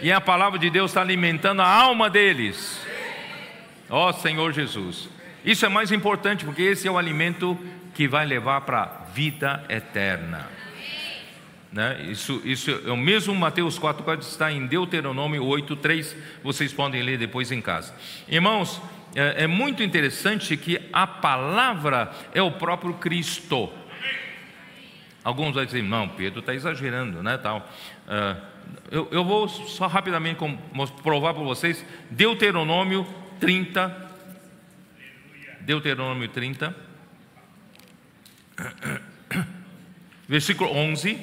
S1: e a palavra de Deus está alimentando a alma deles. Ó oh, Senhor Jesus, isso é mais importante porque esse é o alimento que vai levar para a vida eterna. Né? Isso, isso é o mesmo Mateus 4, 4 está em Deuteronômio 8, 3. Vocês podem ler depois em casa. Irmãos, é, é muito interessante que a palavra é o próprio Cristo. Alguns vão dizer, não, Pedro está exagerando, né? Tal. Uh, eu, eu, vou só rapidamente provar para vocês, Deuteronômio 30. Deuteronômio 30. Versículo 11.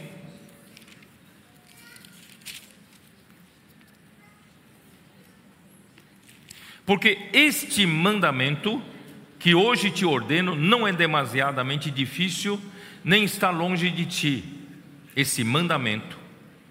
S1: Porque este mandamento que hoje te ordeno não é demasiadamente difícil nem está longe de ti esse mandamento,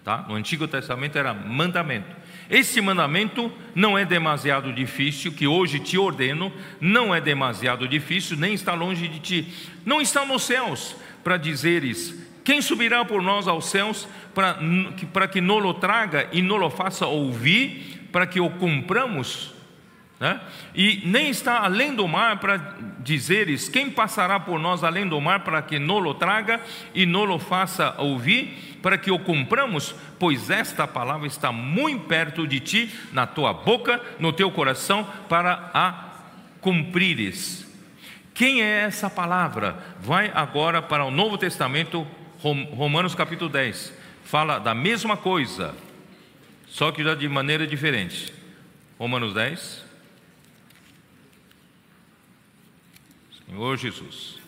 S1: tá? No Antigo Testamento era mandamento. Esse mandamento não é demasiado difícil, que hoje te ordeno, não é demasiado difícil, nem está longe de ti. Não está nos céus para dizeres: quem subirá por nós aos céus para, para que nolo traga e nolo faça ouvir, para que o cumpramos? Né? E nem está além do mar para dizeres: Quem passará por nós além do mar para que nolo traga e nolo faça ouvir, para que o cumpramos? Pois esta palavra está muito perto de ti, na tua boca, no teu coração, para a cumprires. Quem é essa palavra? Vai agora para o Novo Testamento, Romanos capítulo 10. Fala da mesma coisa, só que já de maneira diferente. Romanos 10. Senhor Jesus.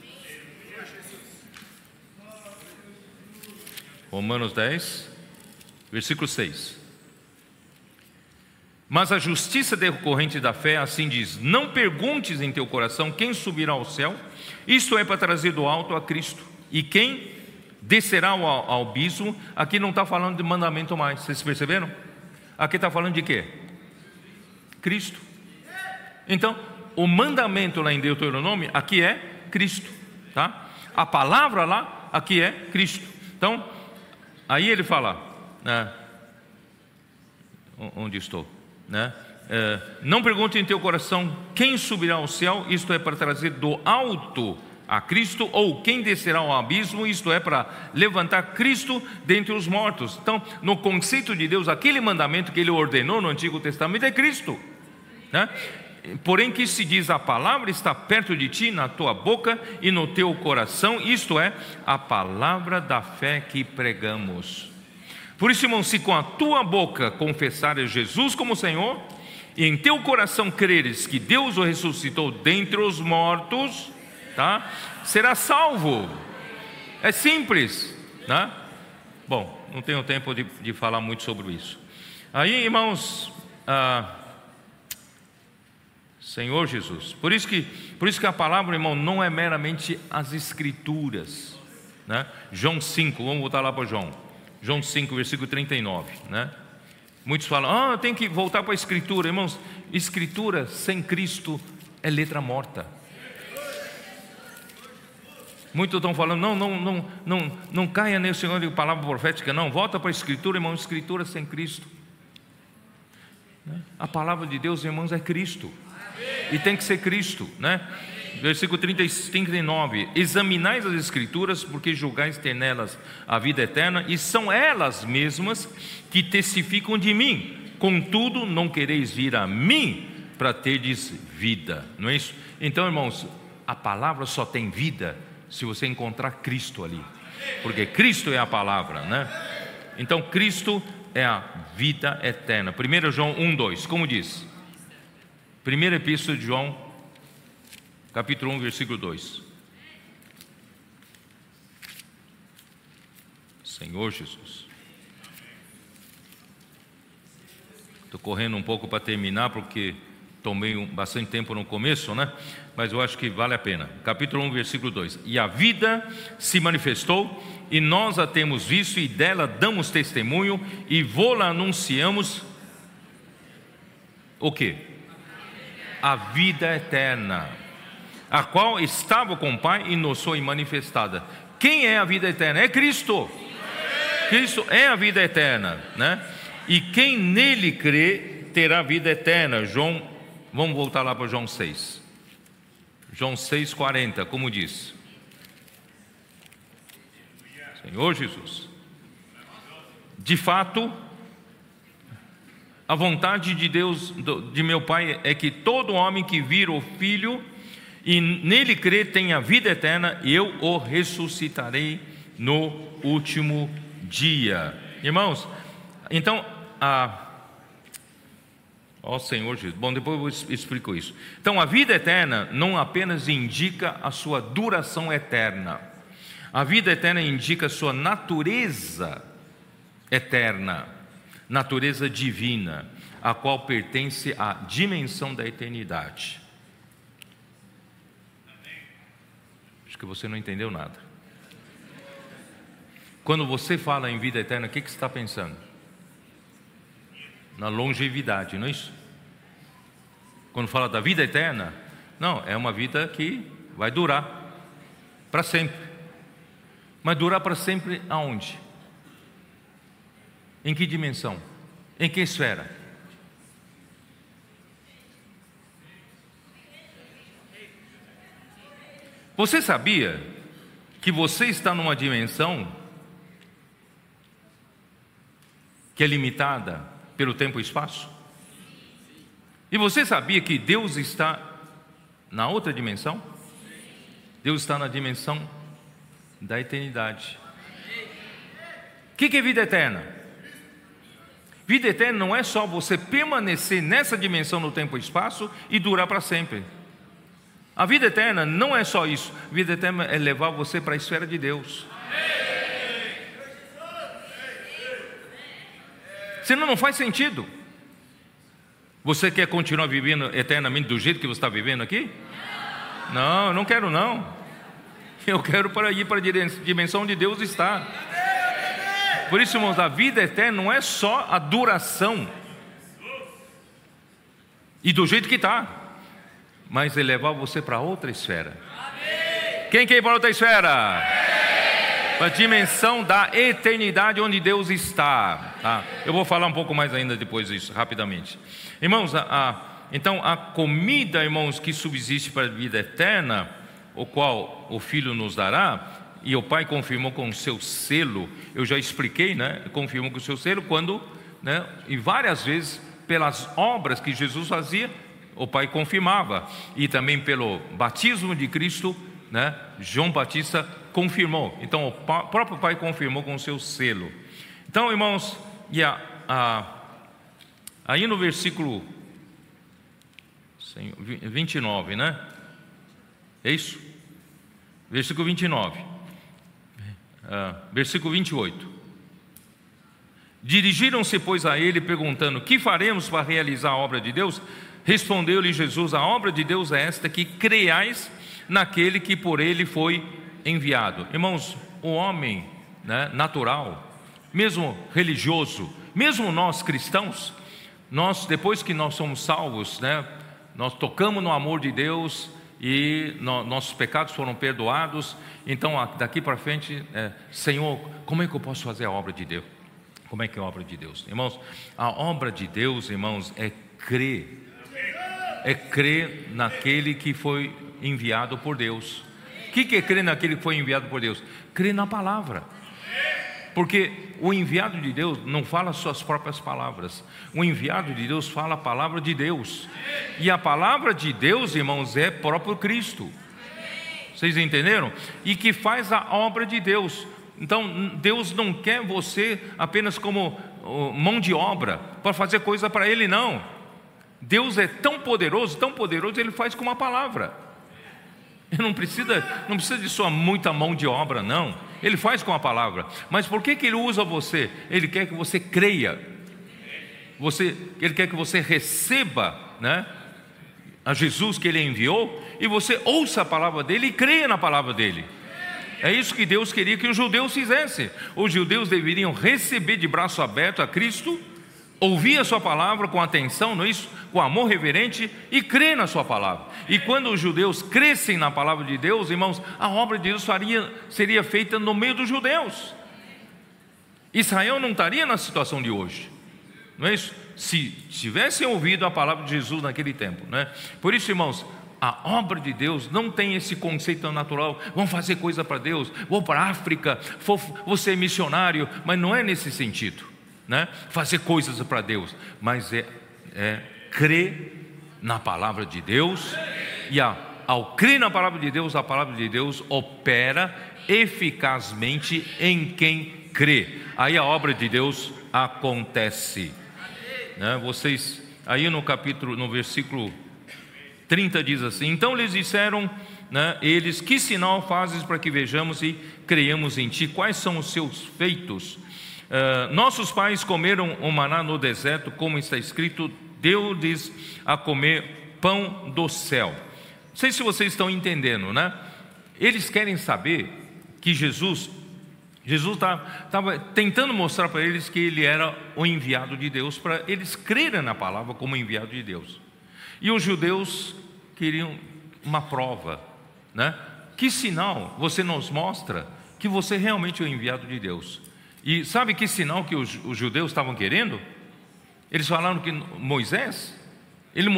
S1: Romanos 10, versículo 6. Mas a justiça decorrente da fé assim diz: Não perguntes em teu coração quem subirá ao céu, isto é para trazer do alto a Cristo, e quem descerá ao, ao abismo. Aqui não está falando de mandamento mais, vocês perceberam? Aqui está falando de quê? Cristo. Então, o mandamento lá em Deuteronômio, aqui é Cristo, tá? A palavra lá, aqui é Cristo. Então, aí ele fala, né? Onde estou? né? É, não pergunte em teu coração quem subirá ao céu, isto é para trazer do alto a Cristo, ou quem descerá ao abismo, isto é para levantar Cristo dentre os mortos. Então, no conceito de Deus, aquele mandamento que ele ordenou no Antigo Testamento é Cristo. Né? Porém, que se diz: a palavra está perto de ti, na tua boca e no teu coração, isto é, a palavra da fé que pregamos. Por isso, irmão, se com a tua boca confessares Jesus como Senhor, e em teu coração creres que Deus o ressuscitou dentre os mortos, tá? Será salvo. É simples, né? Bom, não tenho tempo de, de falar muito sobre isso. Aí, irmãos, ah, Senhor Jesus. Por isso que, por isso que a palavra, irmão, não é meramente as escrituras, né? João 5, vamos voltar lá para João. João 5, versículo 39, né? Muitos falam, ah, tem que voltar para a Escritura, irmãos. Escritura sem Cristo é letra morta. Muitos estão falando, não, não, não, não, não caia nesse senhor de palavra profética, não. Volta para a Escritura, irmãos. Escritura sem Cristo. Né? A palavra de Deus, irmãos, é Cristo. E tem que ser Cristo, né? versículo 39: Examinais as Escrituras, porque julgais ter nelas a vida eterna, e são elas mesmas que testificam de mim. Contudo, não quereis vir a mim para terdes vida, não é isso? Então, irmãos, a palavra só tem vida se você encontrar Cristo ali, porque Cristo é a palavra, né? Então, Cristo é a vida eterna. 1 João 1, 2, como diz? Primeira epístola de João capítulo 1, versículo 2. Senhor Jesus. Estou correndo um pouco para terminar, porque tomei um, bastante tempo no começo, né? Mas eu acho que vale a pena. Capítulo 1, versículo 2. E a vida se manifestou, e nós a temos visto, e dela damos testemunho, e vô-la anunciamos. O que? A vida eterna a qual estava com o Pai e nos foi manifestada. Quem é a vida eterna? É Cristo. Cristo é a vida eterna, né? E quem nele crê terá vida eterna. João, vamos voltar lá para João 6. João 6:40, como diz. Senhor Jesus. De fato, a vontade de Deus, de meu Pai, é que todo homem que vira o Filho e nele crer tem a vida eterna, e eu o ressuscitarei no último dia. Irmãos, então, a. Ó Senhor Jesus, bom, depois eu explico isso. Então, a vida eterna não apenas indica a sua duração eterna, a vida eterna indica a sua natureza eterna, natureza divina, a qual pertence à dimensão da eternidade. Acho que você não entendeu nada. Quando você fala em vida eterna, o que, que você está pensando? Na longevidade, não é isso? Quando fala da vida eterna, não, é uma vida que vai durar para sempre. Mas durar para sempre aonde? Em que dimensão? Em que esfera? Você sabia que você está numa dimensão que é limitada pelo tempo e espaço? E você sabia que Deus está na outra dimensão? Deus está na dimensão da eternidade. O que, que é vida eterna? Vida eterna não é só você permanecer nessa dimensão no tempo e espaço e durar para sempre. A vida eterna não é só isso. A vida eterna é levar você para a esfera de Deus. Senão não faz sentido. Você quer continuar vivendo eternamente do jeito que você está vivendo aqui? Não, eu não quero não. Eu quero para ir para a dimensão onde Deus está. Por isso, irmãos, a vida eterna não é só a duração e do jeito que está mas elevar você para outra esfera. Amém. Quem quer ir para outra esfera? Para a dimensão da eternidade onde Deus está. Tá? Eu vou falar um pouco mais ainda depois disso, rapidamente. Irmãos, a, a, então a comida, irmãos, que subsiste para a vida eterna, o qual o Filho nos dará, e o Pai confirmou com o seu selo, eu já expliquei, né? Confirmou com o seu selo, quando, né? E várias vezes, pelas obras que Jesus fazia, o Pai confirmava, e também pelo batismo de Cristo, né, João Batista confirmou. Então o próprio Pai confirmou com o seu selo. Então, irmãos, e a, a, aí no versículo 29, né? É isso? Versículo 29. Uh, versículo 28. Dirigiram-se, pois, a ele, perguntando: Que faremos para realizar a obra de Deus? Respondeu-lhe Jesus: A obra de Deus é esta, que creais naquele que por ele foi enviado. Irmãos, o homem né, natural, mesmo religioso, mesmo nós cristãos, nós depois que nós somos salvos, né, nós tocamos no amor de Deus e no, nossos pecados foram perdoados. Então daqui para frente, é, Senhor, como é que eu posso fazer a obra de Deus? Como é que é a obra de Deus? Irmãos, a obra de Deus, irmãos, é crer é crer naquele que foi enviado por Deus. O que é crer naquele que foi enviado por Deus? Crer na palavra. Porque o enviado de Deus não fala suas próprias palavras. O enviado de Deus fala a palavra de Deus. E a palavra de Deus, irmãos, é próprio Cristo. Vocês entenderam? E que faz a obra de Deus. Então, Deus não quer você apenas como mão de obra para fazer coisa para Ele, não. Deus é tão poderoso, tão poderoso, ele faz com uma palavra. Ele não precisa, não precisa de sua muita mão de obra, não. Ele faz com a palavra. Mas por que, que ele usa você? Ele quer que você creia. Você, ele quer que você receba, né? A Jesus que ele enviou e você ouça a palavra dele e creia na palavra dele. É isso que Deus queria que os judeus fizessem. Os judeus deveriam receber de braço aberto a Cristo ouvir a sua palavra com atenção, não é isso? Com amor reverente e crer na sua palavra. E quando os judeus crescem na palavra de Deus, irmãos, a obra de Deus faria, seria feita no meio dos judeus. Israel não estaria na situação de hoje, não é isso? Se tivessem ouvido a palavra de Jesus naquele tempo, né? Por isso, irmãos, a obra de Deus não tem esse conceito natural. Vamos fazer coisa para Deus, vou para a África, vou, vou ser missionário, mas não é nesse sentido né? fazer coisas para Deus, mas é, é crer na palavra de Deus e a, ao crer na palavra de Deus, a palavra de Deus opera eficazmente em quem crê. Aí a obra de Deus acontece. Né? Vocês, aí no capítulo, no versículo 30 diz assim: Então lhes disseram né, eles: Que sinal fazes para que vejamos e creiamos em ti? Quais são os seus feitos? Uh, nossos pais comeram o maná no deserto, como está escrito, deu-lhes a comer pão do céu. Não sei se vocês estão entendendo, né? Eles querem saber que Jesus, Jesus estava tentando mostrar para eles que ele era o enviado de Deus, para eles crerem na palavra como enviado de Deus. E os judeus queriam uma prova, né? Que sinal você nos mostra que você realmente é o enviado de Deus? E sabe que sinal que os, os judeus estavam querendo? Eles falaram que Moisés, Ele,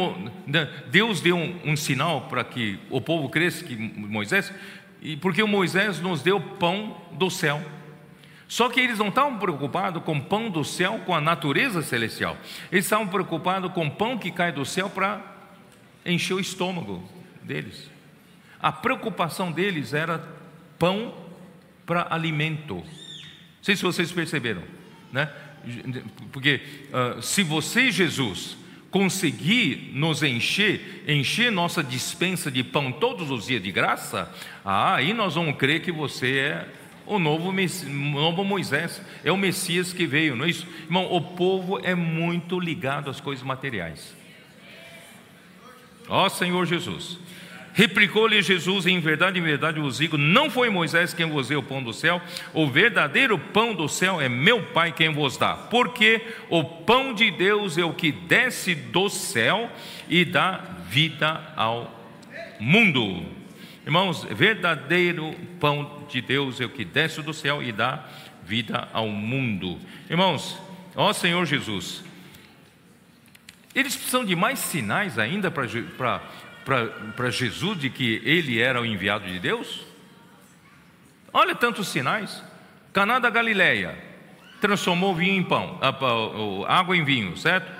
S1: né, Deus deu um, um sinal para que o povo cresça, que Moisés, e porque Moisés nos deu pão do céu. Só que eles não estavam preocupados com pão do céu, com a natureza celestial. Eles estavam preocupados com pão que cai do céu para encher o estômago deles. A preocupação deles era pão para alimento. Não sei se vocês perceberam, né? Porque uh, se você, Jesus, conseguir nos encher, encher nossa dispensa de pão todos os dias de graça, ah, aí nós vamos crer que você é o novo, novo Moisés, é o Messias que veio, não é isso? Irmão, o povo é muito ligado às coisas materiais. Ó Senhor Jesus, Replicou-lhe Jesus: Em verdade, em verdade vos digo: Não foi Moisés quem vos deu o pão do céu, o verdadeiro pão do céu é meu Pai quem vos dá. Porque o pão de Deus é o que desce do céu e dá vida ao mundo. Irmãos, verdadeiro pão de Deus é o que desce do céu e dá vida ao mundo. Irmãos, ó Senhor Jesus, eles precisam de mais sinais ainda para para Jesus de que ele era o enviado de Deus? Olha tantos sinais. Caná da Galileia transformou vinho em pão, água em vinho, certo?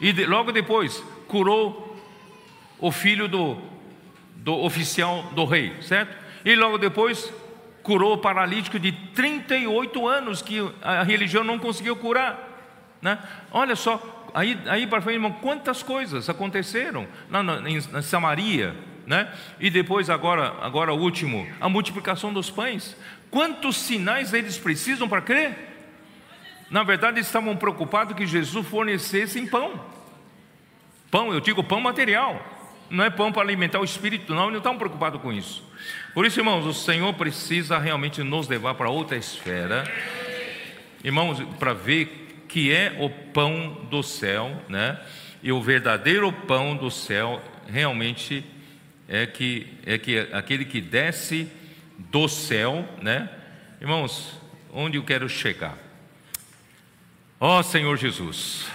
S1: E logo depois curou o filho do, do oficial do rei, certo? E logo depois curou o paralítico de 38 anos que a religião não conseguiu curar, né? Olha só, aí, aí para frente, irmão, quantas coisas aconteceram na, na, na Samaria, né? E depois agora, agora o último, a multiplicação dos pães. Quantos sinais eles precisam para crer? Na verdade, eles estavam preocupados que Jesus fornecesse pão. Pão, eu digo pão material. Não é pão para alimentar o espírito, não, eles não estavam preocupados com isso. Por isso, irmãos, o Senhor precisa realmente nos levar para outra esfera. Irmãos, para ver que é o pão do céu, né? E o verdadeiro pão do céu realmente é que é que aquele que desce do céu, né? Irmãos, onde eu quero chegar? Ó oh, Senhor Jesus,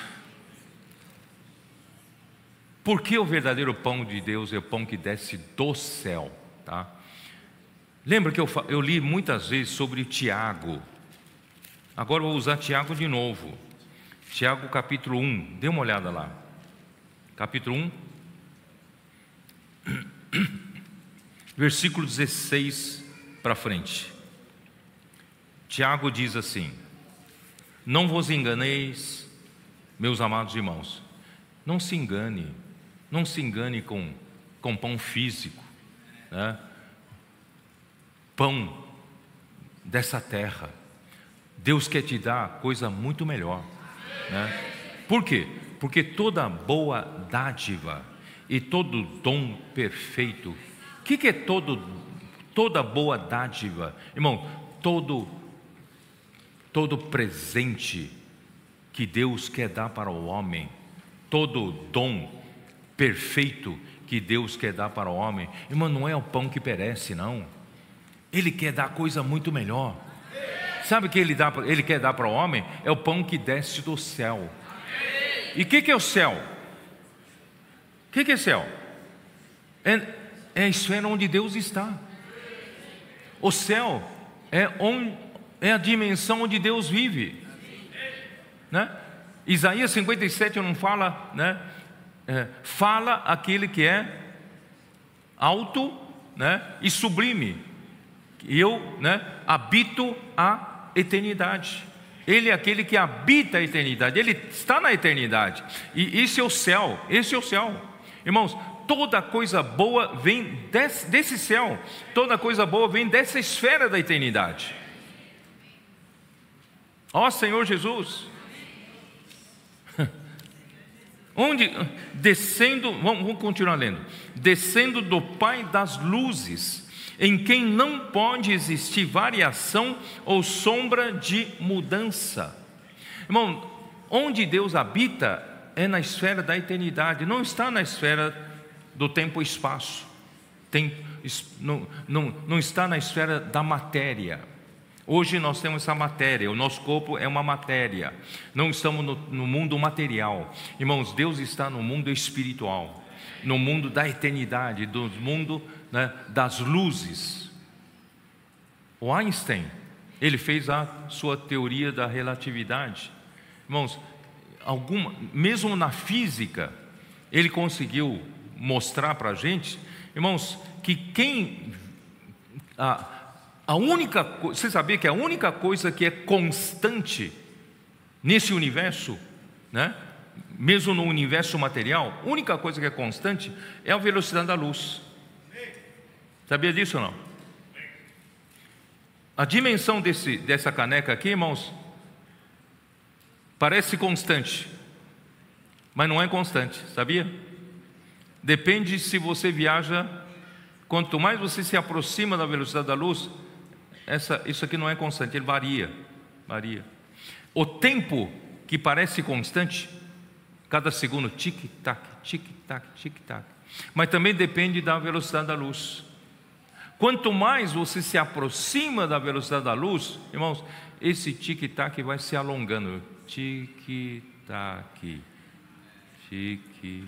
S1: por que o verdadeiro pão de Deus é o pão que desce do céu, tá? Lembra que eu, eu li muitas vezes sobre Tiago. Agora vou usar Tiago de novo. Tiago capítulo 1, dê uma olhada lá. Capítulo 1, versículo 16 para frente. Tiago diz assim: Não vos enganeis, meus amados irmãos, não se engane, não se engane com, com pão físico, né? pão dessa terra. Deus quer te dar coisa muito melhor. Né? Por quê? Porque toda boa dádiva e todo dom perfeito, o que, que é todo, toda boa dádiva? Irmão, todo, todo presente que Deus quer dar para o homem, todo dom perfeito que Deus quer dar para o homem, irmão, não é o pão que perece, não. Ele quer dar coisa muito melhor. Sabe o que ele, dá, ele quer dar para o homem? É o pão que desce do céu. E o que, que, é o céu? O que, que, é céu? É, é a esfera onde Deus está. O céu é, on, é a dimensão onde Deus vive. Né? Isaías 57 não fala, né? É, fala aquele que é alto né? e sublime. Eu né? habito a eternidade. Ele é aquele que habita a eternidade, ele está na eternidade. E esse é o céu, esse é o céu. Irmãos, toda coisa boa vem desse, desse céu, toda coisa boa vem dessa esfera da eternidade. Ó Senhor Jesus, onde descendo, vamos, vamos continuar lendo, descendo do Pai das luzes, em quem não pode existir variação ou sombra de mudança. Irmão, onde Deus habita é na esfera da eternidade, não está na esfera do tempo e espaço, Tem, não, não, não está na esfera da matéria. Hoje nós temos essa matéria, o nosso corpo é uma matéria, não estamos no, no mundo material. Irmãos, Deus está no mundo espiritual, no mundo da eternidade, do mundo né, das luzes. O Einstein, ele fez a sua teoria da relatividade. Irmãos, alguma, mesmo na física, ele conseguiu mostrar para a gente, irmãos, que quem. A, a única você sabia que a única coisa que é constante nesse universo, né? mesmo no universo material, a única coisa que é constante é a velocidade da luz. Sabia disso ou não? A dimensão desse, dessa caneca aqui, irmãos, parece constante, mas não é constante, sabia? Depende se você viaja, quanto mais você se aproxima da velocidade da luz, essa, isso aqui não é constante, ele varia, varia. O tempo que parece constante, cada segundo tic-tac, tic-tac, tic-tac. Mas também depende da velocidade da luz. Quanto mais você se aproxima da velocidade da luz, irmãos, esse tic-tac vai se alongando. Tic-tac, tic-tac.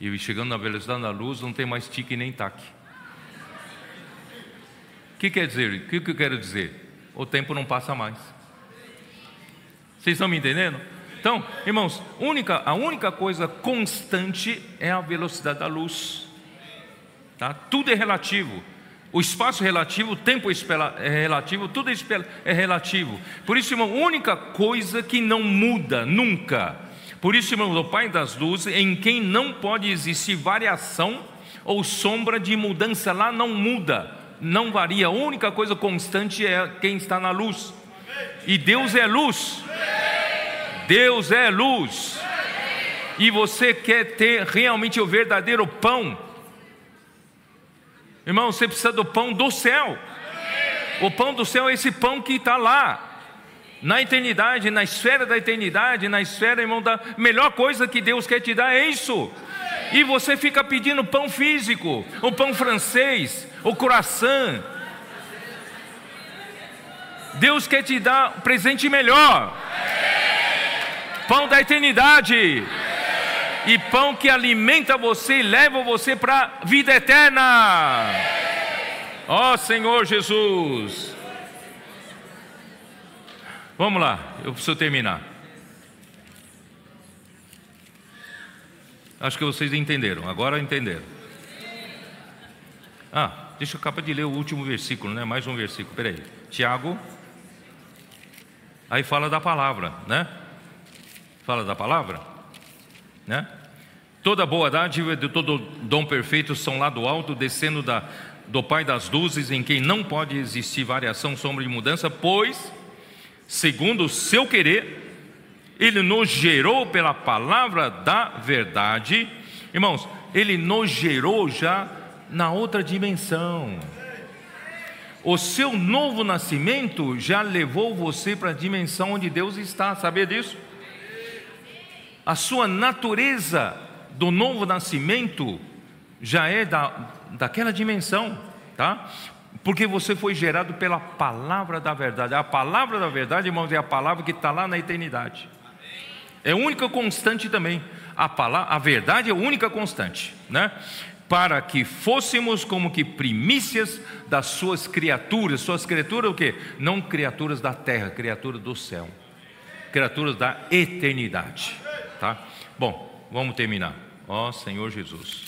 S1: E chegando na velocidade da luz, não tem mais tic nem tac. O que quer dizer? O que eu quero dizer? O tempo não passa mais. Vocês estão me entendendo? Então, irmãos, única, a única coisa constante é a velocidade da luz. Tá? Tudo é relativo. O espaço é relativo, o tempo é relativo, tudo é, é relativo. Por isso, irmão, única coisa que não muda nunca. Por isso, irmão, o Pai das luzes, em quem não pode existir variação ou sombra de mudança, lá não muda não varia, a única coisa constante é quem está na luz. E Deus é luz. Deus é luz. E você quer ter realmente o verdadeiro pão. Irmão, você precisa do pão do céu. O pão do céu é esse pão que está lá, na eternidade, na esfera da eternidade, na esfera, irmão, da melhor coisa que Deus quer te dar é isso. E você fica pedindo pão físico, o pão francês, o coração. Deus quer te dar um presente melhor. Pão da eternidade. E pão que alimenta você e leva você para a vida eterna. Ó oh, Senhor Jesus. Vamos lá, eu preciso terminar. Acho que vocês entenderam, agora entenderam. Ah, Deixa eu acabar de ler o último versículo, né? Mais um versículo, peraí. Tiago. Aí fala da palavra, né? Fala da palavra, né? Toda boa dádiva de todo dom perfeito são lá do alto, descendo da, do Pai das luzes, em quem não pode existir variação, sombra de mudança, pois, segundo o seu querer, Ele nos gerou pela palavra da verdade. Irmãos, Ele nos gerou já na outra dimensão. O seu novo nascimento já levou você para a dimensão onde Deus está, sabia disso? A sua natureza do novo nascimento já é da, daquela dimensão, tá? Porque você foi gerado pela palavra da verdade. A palavra da verdade, irmãos, é a palavra que está lá na eternidade. É a única constante também. A, palavra, a verdade é a única constante, né? para que fôssemos como que primícias das suas criaturas. Suas criaturas o que? Não criaturas da terra, criaturas do céu. Criaturas da eternidade, tá? Bom, vamos terminar. Ó Senhor Jesus.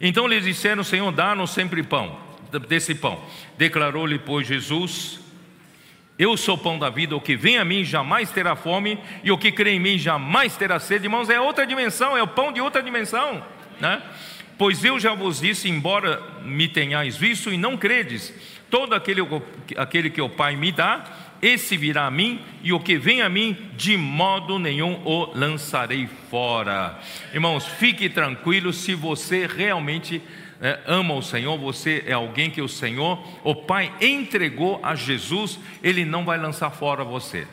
S1: Então lhes disseram: Senhor, dá-nos sempre pão, desse pão. Declarou-lhe, pois, Jesus: Eu sou o pão da vida, o que vem a mim jamais terá fome, e o que crê em mim jamais terá sede. Irmãos, é outra dimensão, é o pão de outra dimensão né? Pois eu já vos disse, embora me tenhais visto e não credes, todo aquele, aquele que o Pai me dá, esse virá a mim, e o que vem a mim, de modo nenhum o lançarei fora. Irmãos, fique tranquilo se você realmente é, ama o Senhor, você é alguém que o Senhor, o Pai entregou a Jesus, Ele não vai lançar fora você,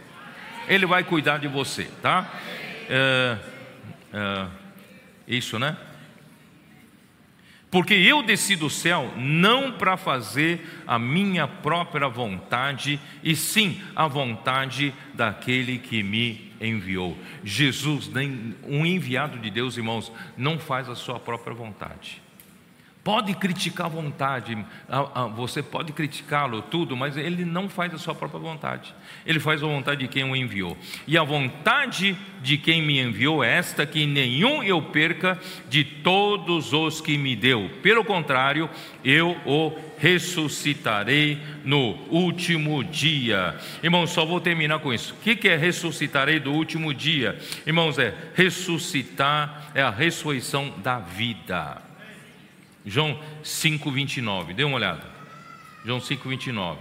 S1: Ele vai cuidar de você, tá? É, é, isso, né? Porque eu desci do céu não para fazer a minha própria vontade, e sim a vontade daquele que me enviou. Jesus, um enviado de Deus, irmãos, não faz a sua própria vontade. Pode criticar à vontade, você pode criticá-lo tudo, mas ele não faz a sua própria vontade. Ele faz a vontade de quem o enviou. E a vontade de quem me enviou é esta: que nenhum eu perca de todos os que me deu. Pelo contrário, eu o ressuscitarei no último dia. Irmãos, só vou terminar com isso. O que é ressuscitarei do último dia? Irmãos, é ressuscitar, é a ressurreição da vida. João 5,29, dê uma olhada. João 5,29.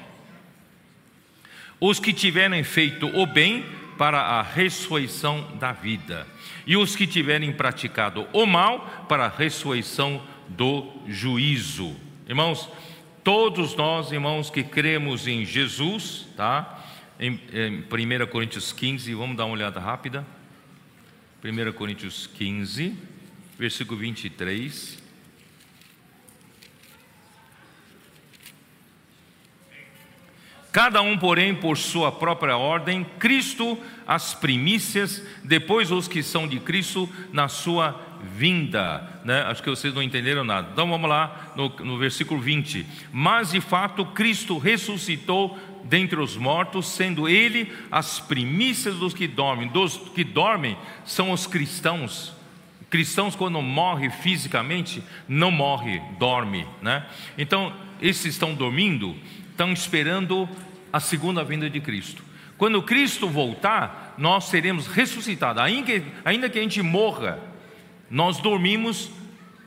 S1: Os que tiverem feito o bem para a ressurreição da vida, e os que tiverem praticado o mal para a ressurreição do juízo. Irmãos, todos nós, irmãos, que cremos em Jesus, tá? Em, em 1 Coríntios 15, vamos dar uma olhada rápida. 1 Coríntios 15, versículo 23. Cada um, porém, por sua própria ordem, Cristo as primícias, depois os que são de Cristo na sua vinda. Né? Acho que vocês não entenderam nada. Então vamos lá no, no versículo 20. Mas de fato Cristo ressuscitou dentre os mortos, sendo Ele as primícias dos que dormem. Dos que dormem são os cristãos. Cristãos, quando morre fisicamente, não morre, dorme. Né? Então, esses estão dormindo estão esperando a segunda vinda de Cristo. Quando Cristo voltar, nós seremos ressuscitados. Ainda que a gente morra, nós dormimos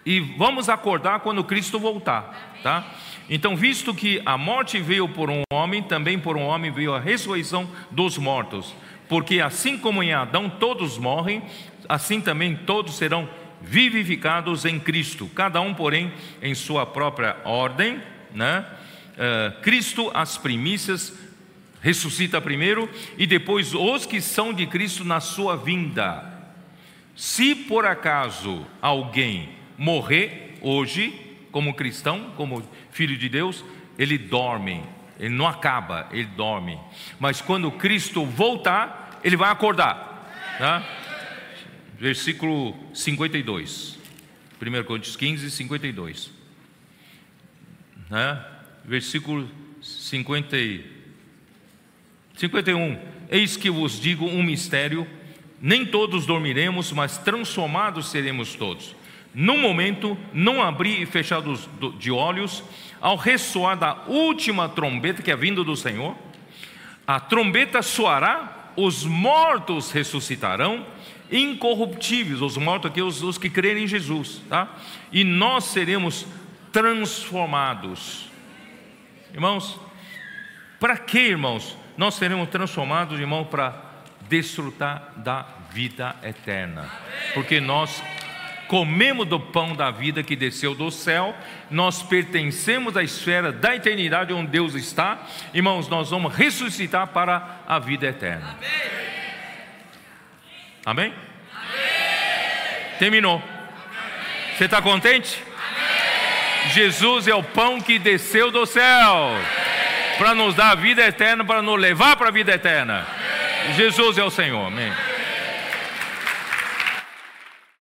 S1: e vamos acordar quando Cristo voltar, tá? Então, visto que a morte veio por um homem, também por um homem veio a ressurreição dos mortos. Porque assim como em Adão todos morrem, assim também todos serão vivificados em Cristo, cada um, porém, em sua própria ordem, né? Uh, Cristo as primícias, ressuscita primeiro, e depois os que são de Cristo na sua vinda. Se por acaso alguém morrer hoje, como cristão, como filho de Deus, ele dorme, ele não acaba, ele dorme. Mas quando Cristo voltar, ele vai acordar. Tá? Versículo 52. 1 Coríntios 15, 52. Né? Versículo 50, 51. Eis que vos digo um mistério: nem todos dormiremos, mas transformados seremos todos. Num momento, não abrir e fechar de olhos, ao ressoar da última trombeta que é vindo do Senhor, a trombeta soará, os mortos ressuscitarão, incorruptíveis, os mortos aqui, os, os que crerem em Jesus, tá? E nós seremos transformados Irmãos, para que, irmãos, nós seremos transformados, irmão, para desfrutar da vida eterna? Porque nós comemos do pão da vida que desceu do céu, nós pertencemos à esfera da eternidade onde Deus está, irmãos, nós vamos ressuscitar para a vida eterna. Amém? Amém? Terminou. Você está contente? Jesus é o pão que desceu do céu para nos dar a vida eterna, para nos levar para a vida eterna. Jesus é o Senhor. Amém.